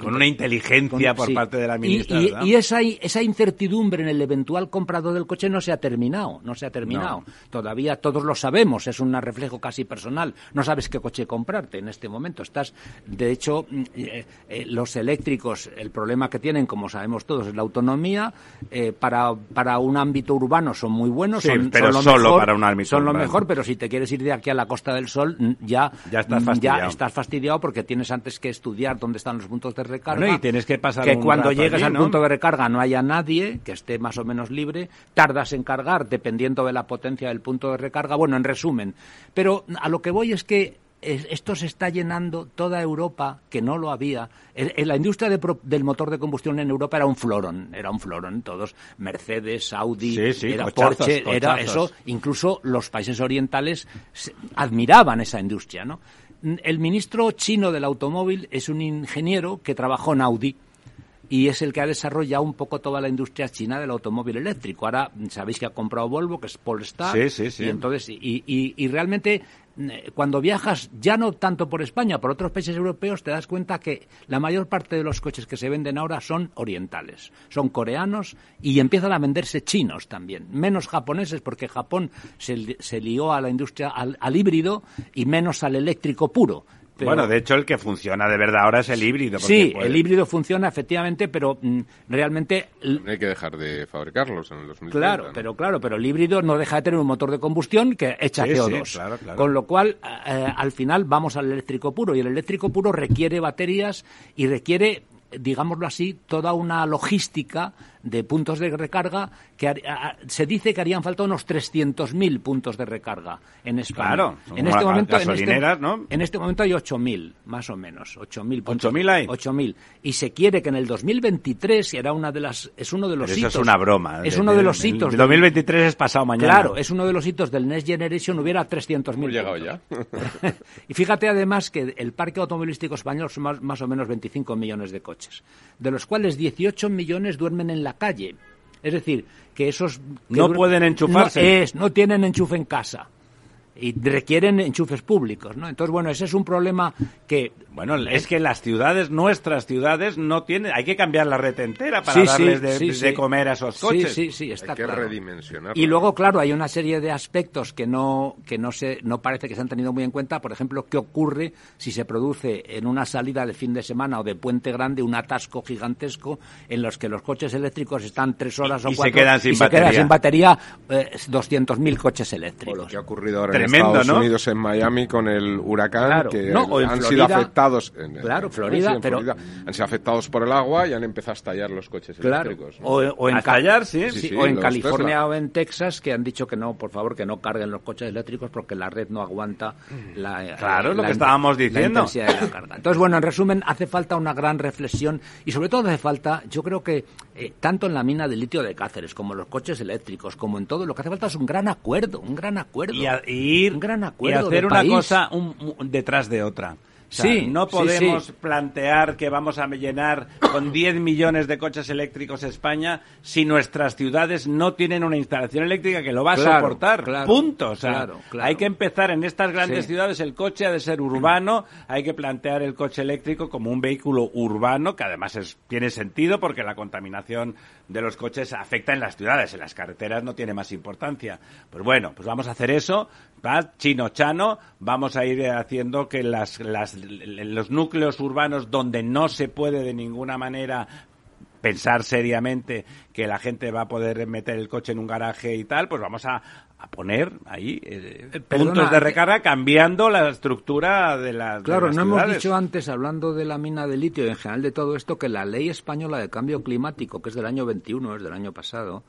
[SPEAKER 1] Con una inteligencia por parte de la ministra.
[SPEAKER 3] Y, esa, esa incertidumbre en el eventual comprador del coche no se ha terminado, no se ha terminado. Todavía todos lo sabemos, es un reflejo casi personal. No sabes qué coche comprarte en este momento. Estás, de hecho, mm, eh, eh, los eléctricos, el problema que tienen, como sabemos todos, es la autonomía. Eh, para, para un ámbito urbano son muy buenos, son,
[SPEAKER 1] pero
[SPEAKER 3] lo
[SPEAKER 1] solo
[SPEAKER 3] mejor,
[SPEAKER 1] para un ámbito
[SPEAKER 3] Son lo mejor, pero si te quieres ir de aquí a la Costa del Sol, mm, ya,
[SPEAKER 1] ya, estás, mm, fastidiado.
[SPEAKER 3] ya estás fastidiado porque tienes antes que estudiar dónde están los puntos de recarga.
[SPEAKER 1] y tienes que pasar
[SPEAKER 3] Que cuando llegues al punto de recarga no haya nadie que esté más o menos libre. Tardas en cargar dependiendo de la potencia del punto de recarga. Bueno, en resumen. Pero a lo que voy es que esto se está llenando toda Europa, que no lo había. En la industria del motor de combustión en Europa era un florón, era un florón. Todos, Mercedes, Audi, era Porsche, era eso. Incluso los países orientales admiraban esa industria, ¿no? El ministro chino del automóvil es un ingeniero que trabajó en Audi y es el que ha desarrollado un poco toda la industria china del automóvil eléctrico. Ahora sabéis que ha comprado Volvo, que es Polestar,
[SPEAKER 1] sí, sí, sí.
[SPEAKER 3] y entonces y, y, realmente eh, cuando viajas ya no tanto por España, por otros países europeos, te das cuenta que la mayor parte de los coches que se venden ahora son orientales, son coreanos y empiezan a venderse chinos también, menos japoneses porque Japón se, se lió a la industria al híbrido y menos al eléctrico puro.
[SPEAKER 1] Bueno, de hecho el que funciona de verdad ahora es el híbrido.
[SPEAKER 3] Sí, el híbrido funciona efectivamente, pero mm, realmente...
[SPEAKER 2] Hay que dejar de fabricarlos en el 2030.
[SPEAKER 3] Claro, pero claro, pero el híbrido no deja de tener un motor de combustión que echa CO2. Con lo cual, eh, al final vamos al eléctrico puro y el eléctrico puro requiere baterías y requiere digámoslo así, toda una logística de puntos de recarga que se dice que harían falta unos 300.000 puntos de recarga en España.
[SPEAKER 1] Claro,
[SPEAKER 3] en este momento en este, ¿no? en este momento hay 8.000 más o menos, 8.000
[SPEAKER 1] 8.000 hay.
[SPEAKER 3] 8.000 y se quiere que en el 2023 era una de las es uno de los
[SPEAKER 1] Eso
[SPEAKER 3] hitos.
[SPEAKER 1] es una broma.
[SPEAKER 3] Es uno de los hitos.
[SPEAKER 1] El 2023 es pasado mañana.
[SPEAKER 3] Claro, es uno de los hitos del Next Generation hubiera 300.000.
[SPEAKER 2] llegado ya.
[SPEAKER 3] y fíjate además que el parque automovilístico español son más, más o menos 25 millones de coches, de los cuales 18 millones duermen en la calle. Es decir, que esos...
[SPEAKER 1] no pueden enchufarse.
[SPEAKER 3] es, no tienen enchufe en casa y requieren enchufes públicos, ¿no? Entonces, bueno, ese es un problema que...
[SPEAKER 1] Bueno, es que las ciudades, nuestras ciudades, no tienen... Hay que cambiar la red entera para darles de, comer a esos coches.
[SPEAKER 3] Sí, sí, sí, está
[SPEAKER 2] hay que redimensionar.
[SPEAKER 3] Y luego, claro, hay una serie de aspectos que no, que no, se, no parece que se han tenido muy en cuenta. Por ejemplo, ¿qué ocurre si se produce en una salida de fin de semana o de puente grande un atasco gigantesco en los que los coches eléctricos están tres horas o
[SPEAKER 1] y
[SPEAKER 3] cuatro...
[SPEAKER 1] Se quedan sin
[SPEAKER 3] y
[SPEAKER 1] batería.
[SPEAKER 3] se quedan sin batería eh, 200.000 coches eléctricos.
[SPEAKER 2] O lo que ha ocurrido ahora Estados Unidos, en Miami, con el huracán, que han sido afectados. En,
[SPEAKER 3] claro, Florida, pero...
[SPEAKER 2] han sido afectados por el agua y han empezado a estallar los coches eléctricos.
[SPEAKER 3] O, en callar, sí, o en California o en Texas, que han dicho que no, por favor, que no carguen los coches eléctricos porque la red no aguanta la.
[SPEAKER 1] Claro, es lo que estábamos diciendo.
[SPEAKER 3] Entonces, bueno, en resumen, hace falta una gran reflexión y sobre todo hace falta, yo creo que eh, tanto en la mina de litio de Cáceres como en los coches eléctricos, como en todo, lo que hace falta es un gran acuerdo, un gran acuerdo.
[SPEAKER 1] Y, ir, un gran acuerdo y hacer una cosa detrás de otra sí, no podemos plantear que vamos a llenar con 10 millones de coches eléctricos España si nuestras ciudades no tienen una instalación eléctrica que lo va a soportar. Punto. O sea, hay que empezar en estas grandes ciudades. El coche ha de ser urbano. Hay que plantear el coche eléctrico como un vehículo urbano que además es, tiene sentido porque la contaminación de los coches afecta en las ciudades. En las carreteras no tiene más importancia. Pues bueno, pues vamos a hacer eso. Chino chano. Vamos a ir haciendo que las, las los núcleos urbanos donde no se puede de ninguna manera pensar seriamente que la gente va a poder meter el coche en un garaje y tal, pues vamos a, poner ahí eh, eh, puntos de recarga cambiando la estructura de las
[SPEAKER 3] Claro,
[SPEAKER 1] no
[SPEAKER 3] hemos dicho antes, hablando de la mina de litio y en general de todo esto, que la ley española de cambio climático, que es del año 21, es del año pasado,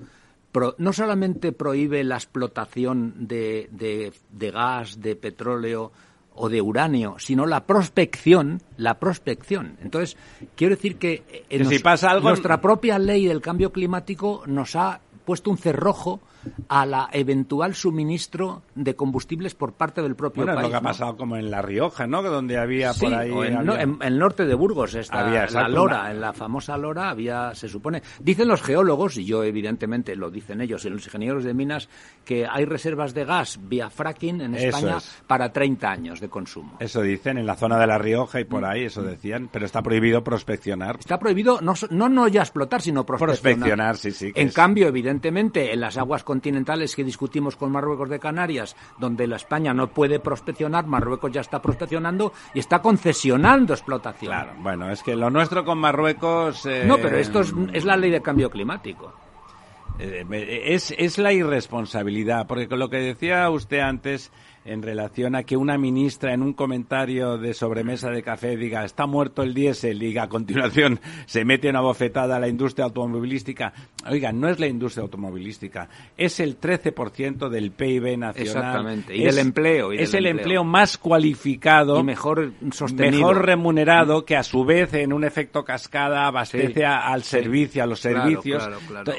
[SPEAKER 3] no solamente prohíbe la explotación de, de gas, de petróleo, o de uranio, sino la prospección, la prospección. Entonces, quiero decir que,
[SPEAKER 1] eh, si pasa algo...
[SPEAKER 3] nuestra propia ley del cambio climático nos ha puesto un cerrojo a la eventual suministro de combustibles por parte del propio
[SPEAKER 1] bueno,
[SPEAKER 3] país.
[SPEAKER 1] lo que ha pasado como en La Rioja, ¿no? Donde había por ahí...
[SPEAKER 3] en, el norte de Burgos, había, la Lora, en la famosa Lora había, se supone... Dicen los geólogos, y yo evidentemente lo dicen ellos, y los ingenieros de minas, que hay reservas de gas vía fracking en España para 30 años de consumo.
[SPEAKER 1] Eso dicen, en la zona de La Rioja y por mm. ahí, eso decían, pero está prohibido prospeccionar.
[SPEAKER 3] Está prohibido no, no, no ya explotar, sino prospeccionar.
[SPEAKER 1] Prospeccionar, sí, sí.
[SPEAKER 3] En cambio, evidentemente, en las aguas continentales que discutimos con Marruecos de Canarias, donde la España no puede prospeccionar, Marruecos ya está prospeccionando y está concesionando explotación.
[SPEAKER 1] Claro, bueno, es que lo nuestro con Marruecos...
[SPEAKER 3] No, pero esto es, es la ley de cambio climático.
[SPEAKER 1] Eh, es, es la irresponsabilidad, porque con lo que decía usted antes en relación a que una ministra en un comentario de sobremesa de café diga está muerto el diésel y a continuación se mete una bofetada a la industria automovilística. Oiga, no es la industria automovilística, es el 13% del PIB nacional.
[SPEAKER 3] Exactamente, y del empleo.
[SPEAKER 1] es el empleo. más cualificado
[SPEAKER 3] y mejor sostenido.
[SPEAKER 1] Mejor remunerado que a su vez en un efecto cascada abastece al servicio, a los servicios.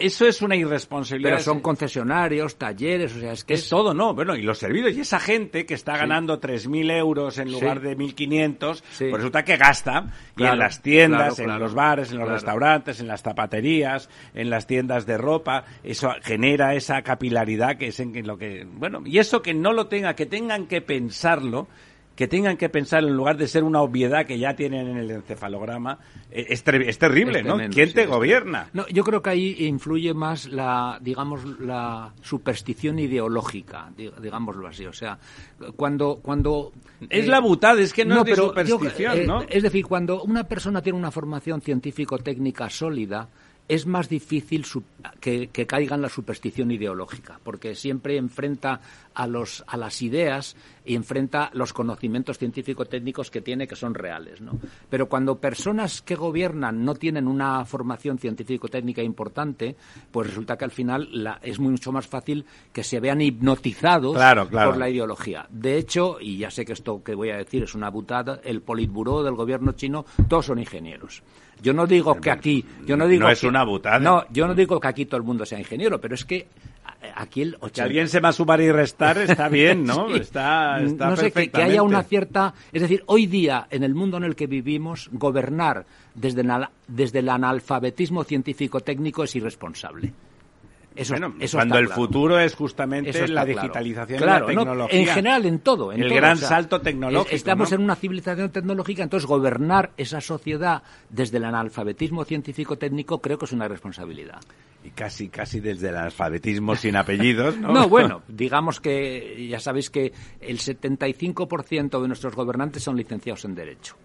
[SPEAKER 1] Eso es una irresponsabilidad.
[SPEAKER 3] Pero son concesionarios, talleres, o sea, es que
[SPEAKER 1] es, todo, no, bueno, y los servicios y esa gente que está ganando 3.000 euros en lugar de 1.500, pues resulta que gasta. y en las tiendas, en los bares, en los restaurantes, en las zapaterías, en las tiendas de ropa, eso genera esa capilaridad que es en lo que... Bueno, y eso que no lo tenga, que tengan que pensarlo, que tengan que pensar en lugar de ser una obviedad que ya tienen en el encefalograma, eh, es, es terrible, ¿no? ¿Quién te gobierna?
[SPEAKER 3] No, yo creo que ahí influye más la, digamos, la superstición ideológica, digámoslo así. O sea, cuando... cuando
[SPEAKER 1] es la butad, es que no, es superstición, eh, ¿no?
[SPEAKER 3] Es decir, cuando una persona tiene una formación científico-técnica sólida, es más difícil que, caiga en la superstición ideológica, porque siempre enfrenta a, los, a las ideas y enfrenta los conocimientos científico-técnicos que tiene, que son reales. ¿no? Pero cuando personas que gobiernan no tienen una formación científico-técnica importante, pues resulta que al final es mucho más fácil que se vean hipnotizados por la ideología. De hecho, y ya sé que esto que voy a decir es una butada, el Politburó del gobierno chino, todos son ingenieros. Yo no digo que aquí, yo no digo
[SPEAKER 1] no es una butada.
[SPEAKER 3] No, yo no digo que aquí todo el mundo sea ingeniero, pero es que aquí el
[SPEAKER 1] Que alguien se va a sumar y restar está bien, ¿no? Está, está
[SPEAKER 3] no sé, que, haya una cierta... Es decir, hoy día, en el mundo en el que vivimos, gobernar desde, desde el analfabetismo científico-técnico es irresponsable.
[SPEAKER 1] Eso, cuando el futuro es justamente la digitalización y la tecnología.
[SPEAKER 3] en general, en todo. En
[SPEAKER 1] el gran salto tecnológico.
[SPEAKER 3] Estamos en una civilización tecnológica, entonces gobernar esa sociedad desde el analfabetismo científico-técnico creo que es una responsabilidad.
[SPEAKER 1] Y casi, casi desde el analfabetismo sin apellidos, ¿no?
[SPEAKER 3] no, bueno, digamos que ya sabéis que el 75% de nuestros gobernantes son licenciados en Derecho,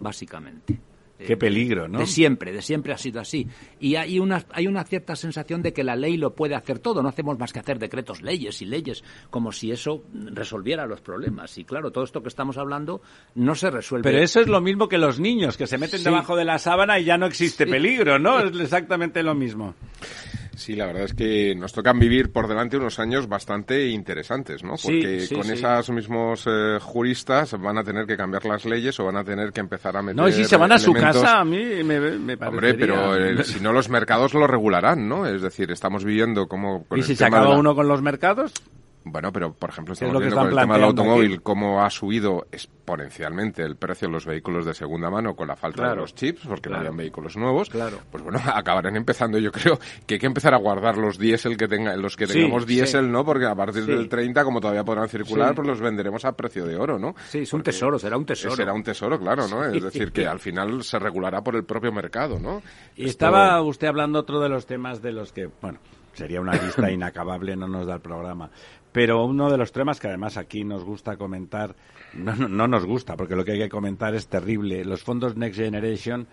[SPEAKER 3] básicamente.
[SPEAKER 1] Qué peligro, ¿no?
[SPEAKER 3] De siempre, de siempre ha sido así. Y hay una, hay una cierta sensación de que la ley lo puede hacer todo. No hacemos más que hacer decretos, leyes y leyes, como si eso resolviera los problemas. Y claro, todo esto que estamos hablando no se resuelve.
[SPEAKER 1] Pero eso es lo mismo que los niños, que se meten debajo de la sábana y ya no existe peligro, ¿no? Es exactamente lo mismo.
[SPEAKER 2] Sí, la verdad es que nos tocan vivir por delante unos años bastante interesantes, ¿no? Porque con esos mismos eh, juristas van a tener que cambiar las leyes o van a tener que empezar a meter.
[SPEAKER 1] No, y si se van a su casa, a mí me, me
[SPEAKER 2] Hombre, pero eh, si no, los mercados lo regularán, ¿no? Es decir, estamos viviendo como.
[SPEAKER 1] ¿Y si se acaba uno con los mercados?
[SPEAKER 2] Bueno, pero por ejemplo, estamos viendo con el tema del automóvil cómo ha subido exponencialmente el precio de los vehículos de segunda mano con la falta de los chips, porque no habían vehículos nuevos.
[SPEAKER 1] Claro.
[SPEAKER 2] Pues bueno, acabarán empezando. Yo creo que hay que empezar a guardar los diésel que tenga, los que tengamos diésel, ¿no? Porque a partir del 30, como todavía podrán circular, pues los venderemos a precio de oro, ¿no?
[SPEAKER 3] Sí, es un tesoro, será un tesoro.
[SPEAKER 2] Será un tesoro, claro, ¿no? Es decir, que al final se regulará por el propio mercado, ¿no?
[SPEAKER 1] Y estaba usted hablando otro de los temas de los que, bueno, sería una lista inacabable, no nos da el programa. Pero uno de los temas que además aquí nos gusta comentar, no, no, nos gusta, porque lo que hay que comentar es terrible. Los fondos Next Generation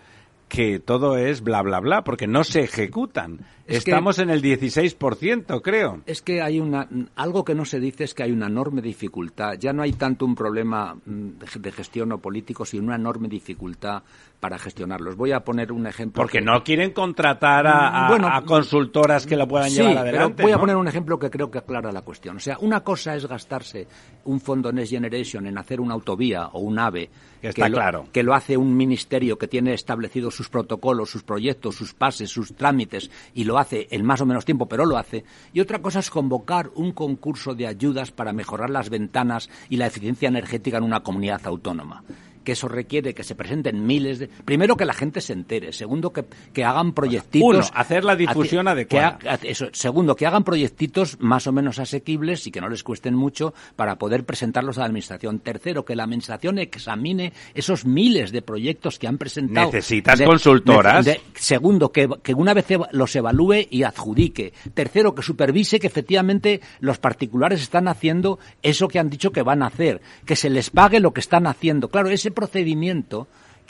[SPEAKER 1] que todo es bla bla bla porque no se ejecutan. Estamos en el 16%, creo.
[SPEAKER 3] Es que hay una algo que no se dice es que hay una enorme dificultad. Ya no hay tanto un problema mm, de gestión o político, sino una enorme dificultad para gestionarlos. Voy a poner un ejemplo.
[SPEAKER 1] Porque no quieren contratar a, consultoras que lo puedan llevar adelante.
[SPEAKER 3] Pero voy a poner un ejemplo que creo que aclara la cuestión. O sea, una cosa es gastarse un fondo Next Generation en hacer una autovía o un AVE
[SPEAKER 1] que, está claro.
[SPEAKER 3] que lo hace un ministerio que tiene establecidos sus protocolos, sus proyectos, sus pases, sus trámites y lo hace en más o menos tiempo, pero lo hace. Y otra cosa es convocar un concurso de ayudas para mejorar las ventanas y la eficiencia energética en una comunidad autónoma que eso requiere que se presenten miles de... Primero, que la gente se entere. Segundo, que, que hagan proyectitos... Uno,
[SPEAKER 1] hacer la difusión adecuada.
[SPEAKER 3] eso. Segundo, que hagan proyectitos más o menos asequibles y que no les cuesten mucho para poder presentarlos a la Administración. Tercero, que la Administración examine esos miles de proyectos que han presentado.
[SPEAKER 1] Necesitas consultoras.
[SPEAKER 3] segundo, que, que una vez los evalúe y adjudique. Tercero, que supervise que efectivamente los particulares están haciendo eso que han dicho que van a hacer. Que se les pague lo que están haciendo. Claro, ese procedimiento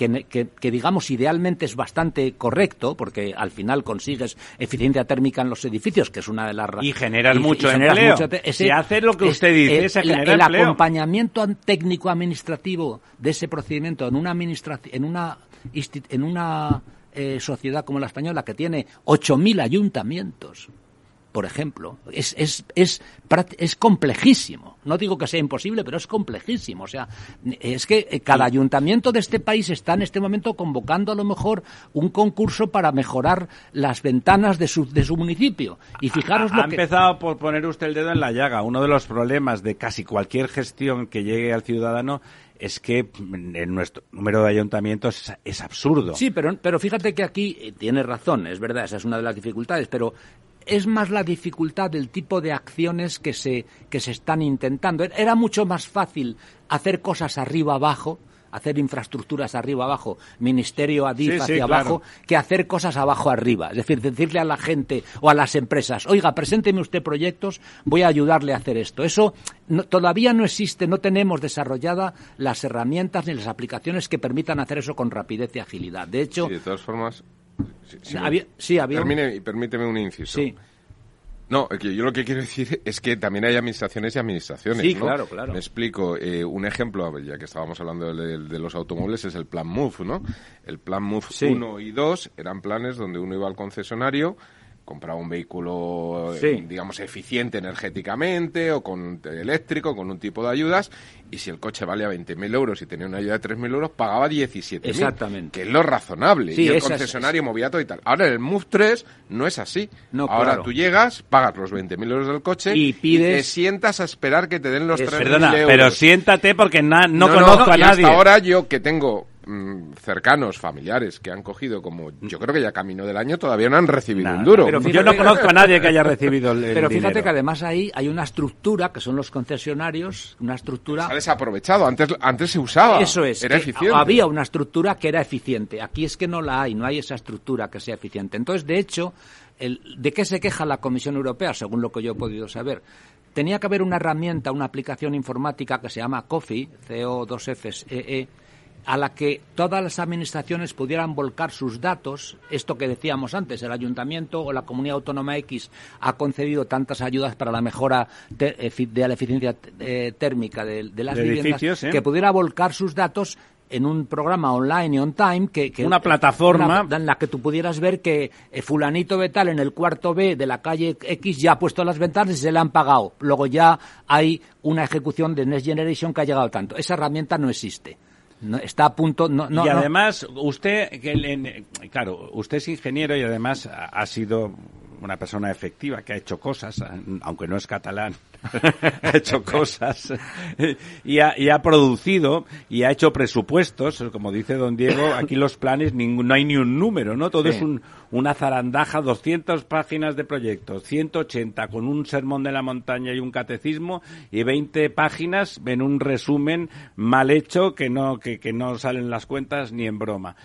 [SPEAKER 3] que, digamos idealmente es bastante correcto, porque al final consigues eficiencia térmica en los edificios, que es una de las
[SPEAKER 1] y generas mucho empleo. si hace lo que usted dice,
[SPEAKER 3] el, el acompañamiento técnico administrativo de ese procedimiento en una en una en una eh, sociedad como la española que tiene 8.000 ayuntamientos por ejemplo, es, es, es, es, complejísimo. No digo que sea imposible, pero es complejísimo. O sea, es que eh, cada ayuntamiento de este país está en este momento convocando a lo mejor un concurso para mejorar las ventanas de su, de su municipio. Y fijaros
[SPEAKER 1] ha, ha empezado por poner usted el dedo en la llaga. Uno de los problemas de casi cualquier gestión que llegue al ciudadano es que en nuestro número de ayuntamientos es, absurdo.
[SPEAKER 3] Sí, pero, pero fíjate que aquí eh, tiene razón, es verdad, esa es una de las dificultades, pero es más la dificultad del tipo de acciones que se, que se están intentando. Era mucho más fácil hacer cosas arriba abajo, hacer infraestructuras arriba abajo, ministerio ADIF hacia abajo, que hacer cosas abajo arriba. Es decir, decirle a la gente o a las empresas, oiga, presénteme usted proyectos, voy a ayudarle a hacer esto. Eso todavía no existe, no tenemos desarrollada las herramientas ni las aplicaciones que permitan hacer eso con rapidez y agilidad. De hecho,
[SPEAKER 2] de todas formas,
[SPEAKER 3] Sí, había,
[SPEAKER 2] permíteme un inciso.
[SPEAKER 3] Sí.
[SPEAKER 2] No, yo lo que quiero decir es que también hay administraciones y administraciones.
[SPEAKER 3] Sí, claro, claro.
[SPEAKER 2] Me explico. Eh, un ejemplo, ya que estábamos hablando de, los automóviles, es el plan MOVE, ¿no? El plan MOVE 1 y 2 eran planes donde uno iba al concesionario compraba un vehículo, eh, digamos, eficiente energéticamente o con eléctrico, con un tipo de ayudas, y si el coche valía 20.000 euros y tenía una ayuda de 3.000 euros, pagaba 17.000.
[SPEAKER 3] Exactamente.
[SPEAKER 2] Que es lo razonable. y el concesionario movía todo y tal. Ahora, en el MOVE 3 no es así.
[SPEAKER 3] No,
[SPEAKER 2] Ahora tú llegas, pagas los 20.000 euros del coche
[SPEAKER 3] y, pides...
[SPEAKER 2] te sientas a esperar que te den los 3.000
[SPEAKER 1] euros.
[SPEAKER 2] Perdona,
[SPEAKER 1] pero siéntate porque no, conozco a nadie.
[SPEAKER 2] hasta ahora yo que tengo Mm, cercanos, familiares, que han cogido como, yo creo que ya camino del año, todavía no han recibido un duro.
[SPEAKER 1] Pero yo no conozco a nadie que haya recibido el,
[SPEAKER 3] Pero fíjate que además ahí hay una estructura, que son los concesionarios, una estructura...
[SPEAKER 2] Se ha desaprovechado, antes, antes se usaba.
[SPEAKER 3] Eso es.
[SPEAKER 2] Era eficiente.
[SPEAKER 3] Había una estructura que era eficiente. Aquí es que no la hay, no hay esa estructura que sea eficiente. Entonces, de hecho, el, ¿de qué se queja la Comisión Europea, según lo que yo he podido saber? Tenía que haber una herramienta, una aplicación informática que se llama COFI, CO2FSEE, a la que todas las administraciones pudieran volcar sus datos, esto que decíamos antes, el ayuntamiento o la comunidad autónoma X ha concedido tantas ayudas para la mejora de la eficiencia eh, térmica de, las viviendas, que pudiera volcar sus datos en un programa online y on time que,
[SPEAKER 1] una plataforma
[SPEAKER 3] en la que tú pudieras ver que eh, fulanito de tal en el cuarto B de la calle X ya ha puesto las ventanas y se le han pagado. Luego ya hay una ejecución de Next Generation que ha llegado tanto. Esa herramienta no existe. No, está a punto. No,
[SPEAKER 1] y además, usted, que, claro, usted es ingeniero y además ha sido una persona efectiva que ha hecho cosas, aunque no es catalán, ha hecho cosas y ha, y ha, producido y ha hecho presupuestos, como dice don Diego, aquí los planes no hay ni un número, ¿no? Todo es un, una zarandaja, 200 páginas de proyectos, 180 con un sermón de la montaña y un catecismo y 20 páginas en un resumen mal hecho que no, que, que no salen las cuentas ni en broma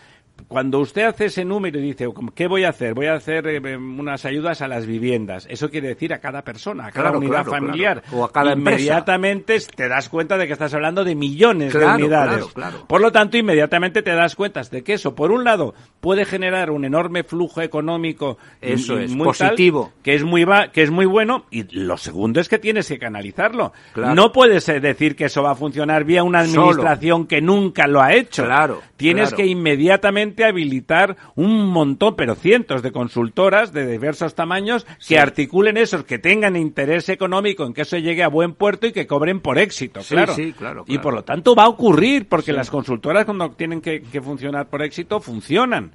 [SPEAKER 1] cuando usted hace ese número y dice, ¿qué voy a hacer? Voy a hacer eh, unas ayudas a las viviendas. Eso quiere decir a cada persona, a cada unidad familiar.
[SPEAKER 3] O a cada
[SPEAKER 1] Inmediatamente te das cuenta de que estás hablando de millones de unidades. Por lo tanto, inmediatamente te das cuenta de que eso, por un lado, puede generar un enorme flujo económico
[SPEAKER 3] eso es, muy positivo.
[SPEAKER 1] que es muy que es muy bueno. Y lo segundo es que tienes que canalizarlo. No puedes decir que eso va a funcionar vía una administración que nunca lo ha hecho.
[SPEAKER 3] Claro.
[SPEAKER 1] Tienes que inmediatamente habilitar un montón, pero cientos de consultoras de diversos tamaños que articulen esos, que tengan interés económico en que eso llegue a buen puerto y que cobren por éxito, claro.
[SPEAKER 3] claro,
[SPEAKER 1] Y por lo tanto va a ocurrir, porque las consultoras cuando tienen que, que funcionar por éxito, funcionan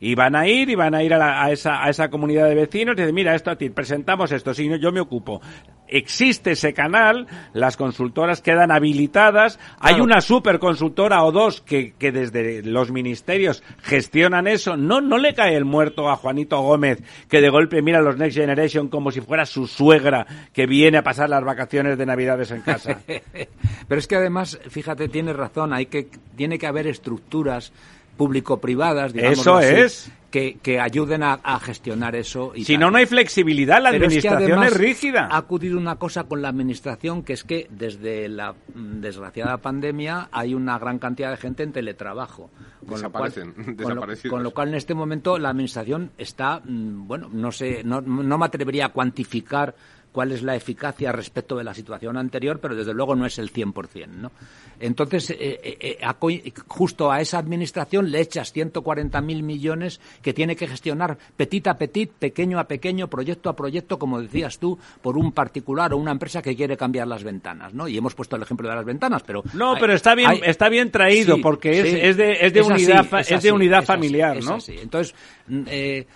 [SPEAKER 1] y van a ir y van a ir a, esa, a esa comunidad de vecinos y decir, mira, esto a ti, presentamos esto, si yo me ocupo. Existe ese canal, las consultoras quedan habilitadas, hay una superconsultora o dos que, que desde los ministerios gestionan eso, no, no le cae el muerto a Juanito Gómez que de golpe mira a los Next Generation como si fuera su suegra que viene a pasar las vacaciones de Navidades en casa.
[SPEAKER 3] Pero es que además, fíjate, tiene razón, hay que, tiene que haber estructuras público-privadas, digamos
[SPEAKER 1] Eso es.
[SPEAKER 3] Que, que ayuden a, gestionar eso. Y
[SPEAKER 1] si no, no hay flexibilidad, la administración es, rígida.
[SPEAKER 3] Ha ocurrido una cosa con la administración, que es que desde la mm, desgraciada pandemia hay una gran cantidad de gente en teletrabajo.
[SPEAKER 2] Con Desaparecen,
[SPEAKER 3] lo cual, con, lo, cual en este momento la administración está, mm, bueno, no sé, no, no me atrevería a cuantificar cuál es la eficacia respecto de la situación anterior, pero desde luego no es el 100%. ¿no? Entonces, eh, eh, eh, justo a esa administración le echas 140.000 millones que tiene que gestionar petit a petit, pequeño a pequeño, proyecto a proyecto, como decías tú, por un particular o una empresa que quiere cambiar las ventanas. ¿no? Y hemos puesto el ejemplo de las ventanas, pero...
[SPEAKER 1] No, pero está bien, está bien traído porque es, de, es de unidad, es de unidad familiar, ¿no?
[SPEAKER 3] Entonces, mm,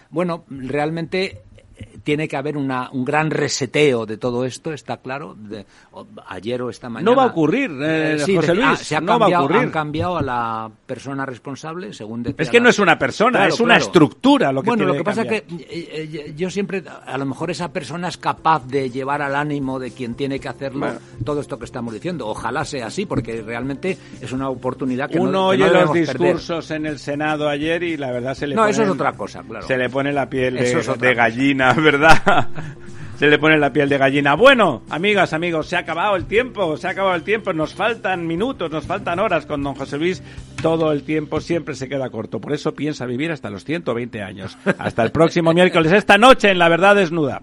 [SPEAKER 3] bueno, realmente tiene que haber una, un gran reseteo de todo esto, está claro. ayer o esta mañana.
[SPEAKER 1] No va a ocurrir, eh, eh, José Luis. se ha no
[SPEAKER 3] cambiado,
[SPEAKER 1] va a ocurrir.
[SPEAKER 3] Han cambiado a la persona responsable, según
[SPEAKER 1] Es que no es una persona, es una estructura lo que
[SPEAKER 3] Bueno,
[SPEAKER 1] lo
[SPEAKER 3] que pasa es que eh, yo siempre, a lo mejor esa persona es capaz de llevar al ánimo de quien tiene que hacerlo todo esto que estamos diciendo. Ojalá sea así, porque realmente es una oportunidad que
[SPEAKER 1] Uno
[SPEAKER 3] no,
[SPEAKER 1] oye los discursos en el Senado ayer y la verdad se le
[SPEAKER 3] no, eso es otra cosa, claro.
[SPEAKER 1] Se le pone la piel de, de gallina, ¿verdad? se le pone la piel de gallina. Bueno, amigas, amigos, se ha acabado el tiempo, se ha acabado el tiempo, nos faltan minutos, nos faltan horas con don José Luis. Todo el tiempo siempre se queda corto, por eso piensa vivir hasta los 120 años. Hasta el próximo miércoles, esta noche en La Verdad Desnuda.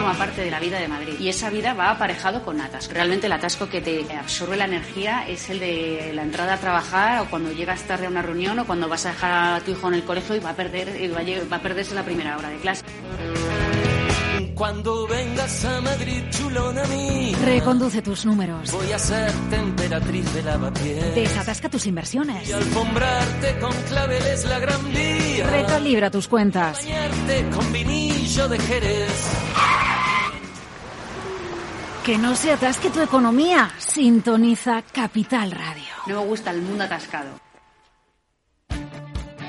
[SPEAKER 5] Forma parte de la vida de Madrid y esa vida va aparejado con atasco. Realmente el atasco que te absorbe la energía es el de la entrada a trabajar o cuando llegas tarde a una reunión o cuando vas a dejar a tu hijo en el colegio y va a perder va a perderse la primera hora de clase.
[SPEAKER 6] Cuando vengas a Madrid, chulona mía.
[SPEAKER 7] Reconduce tus números.
[SPEAKER 6] Voy a ser temperatriz de lavapiés.
[SPEAKER 7] Desatasca tus inversiones.
[SPEAKER 6] Y alfombrarte con claveles la gran vía.
[SPEAKER 7] Recalibra tus cuentas.
[SPEAKER 6] Bañarte con vinillo de Jerez.
[SPEAKER 7] Que no se atasque tu economía. Sintoniza Capital Radio.
[SPEAKER 5] No me gusta el mundo atascado.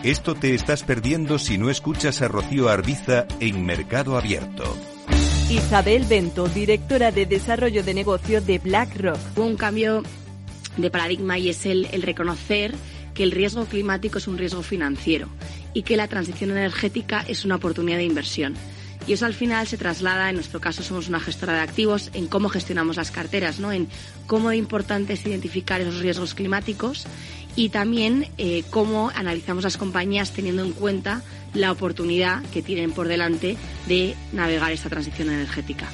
[SPEAKER 8] Esto te estás perdiendo si no escuchas a Rocío Arbiza en Mercado Abierto.
[SPEAKER 9] Isabel Bento, directora de Desarrollo de Negocio de BlackRock.
[SPEAKER 10] Hubo un cambio de paradigma y es el, el reconocer que el riesgo climático es un riesgo financiero y que la transición energética es una oportunidad de inversión. Y eso al final se traslada, en nuestro caso somos una gestora de activos, en cómo gestionamos las carteras, ¿no? en cómo importante es identificar esos riesgos climáticos y también eh, cómo analizamos las compañías teniendo en cuenta la oportunidad que tienen por delante de navegar esta transición energética.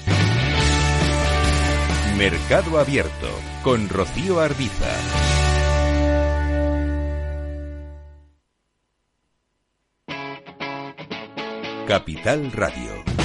[SPEAKER 8] Mercado Abierto con Rocío Arbiza. Capital Radio.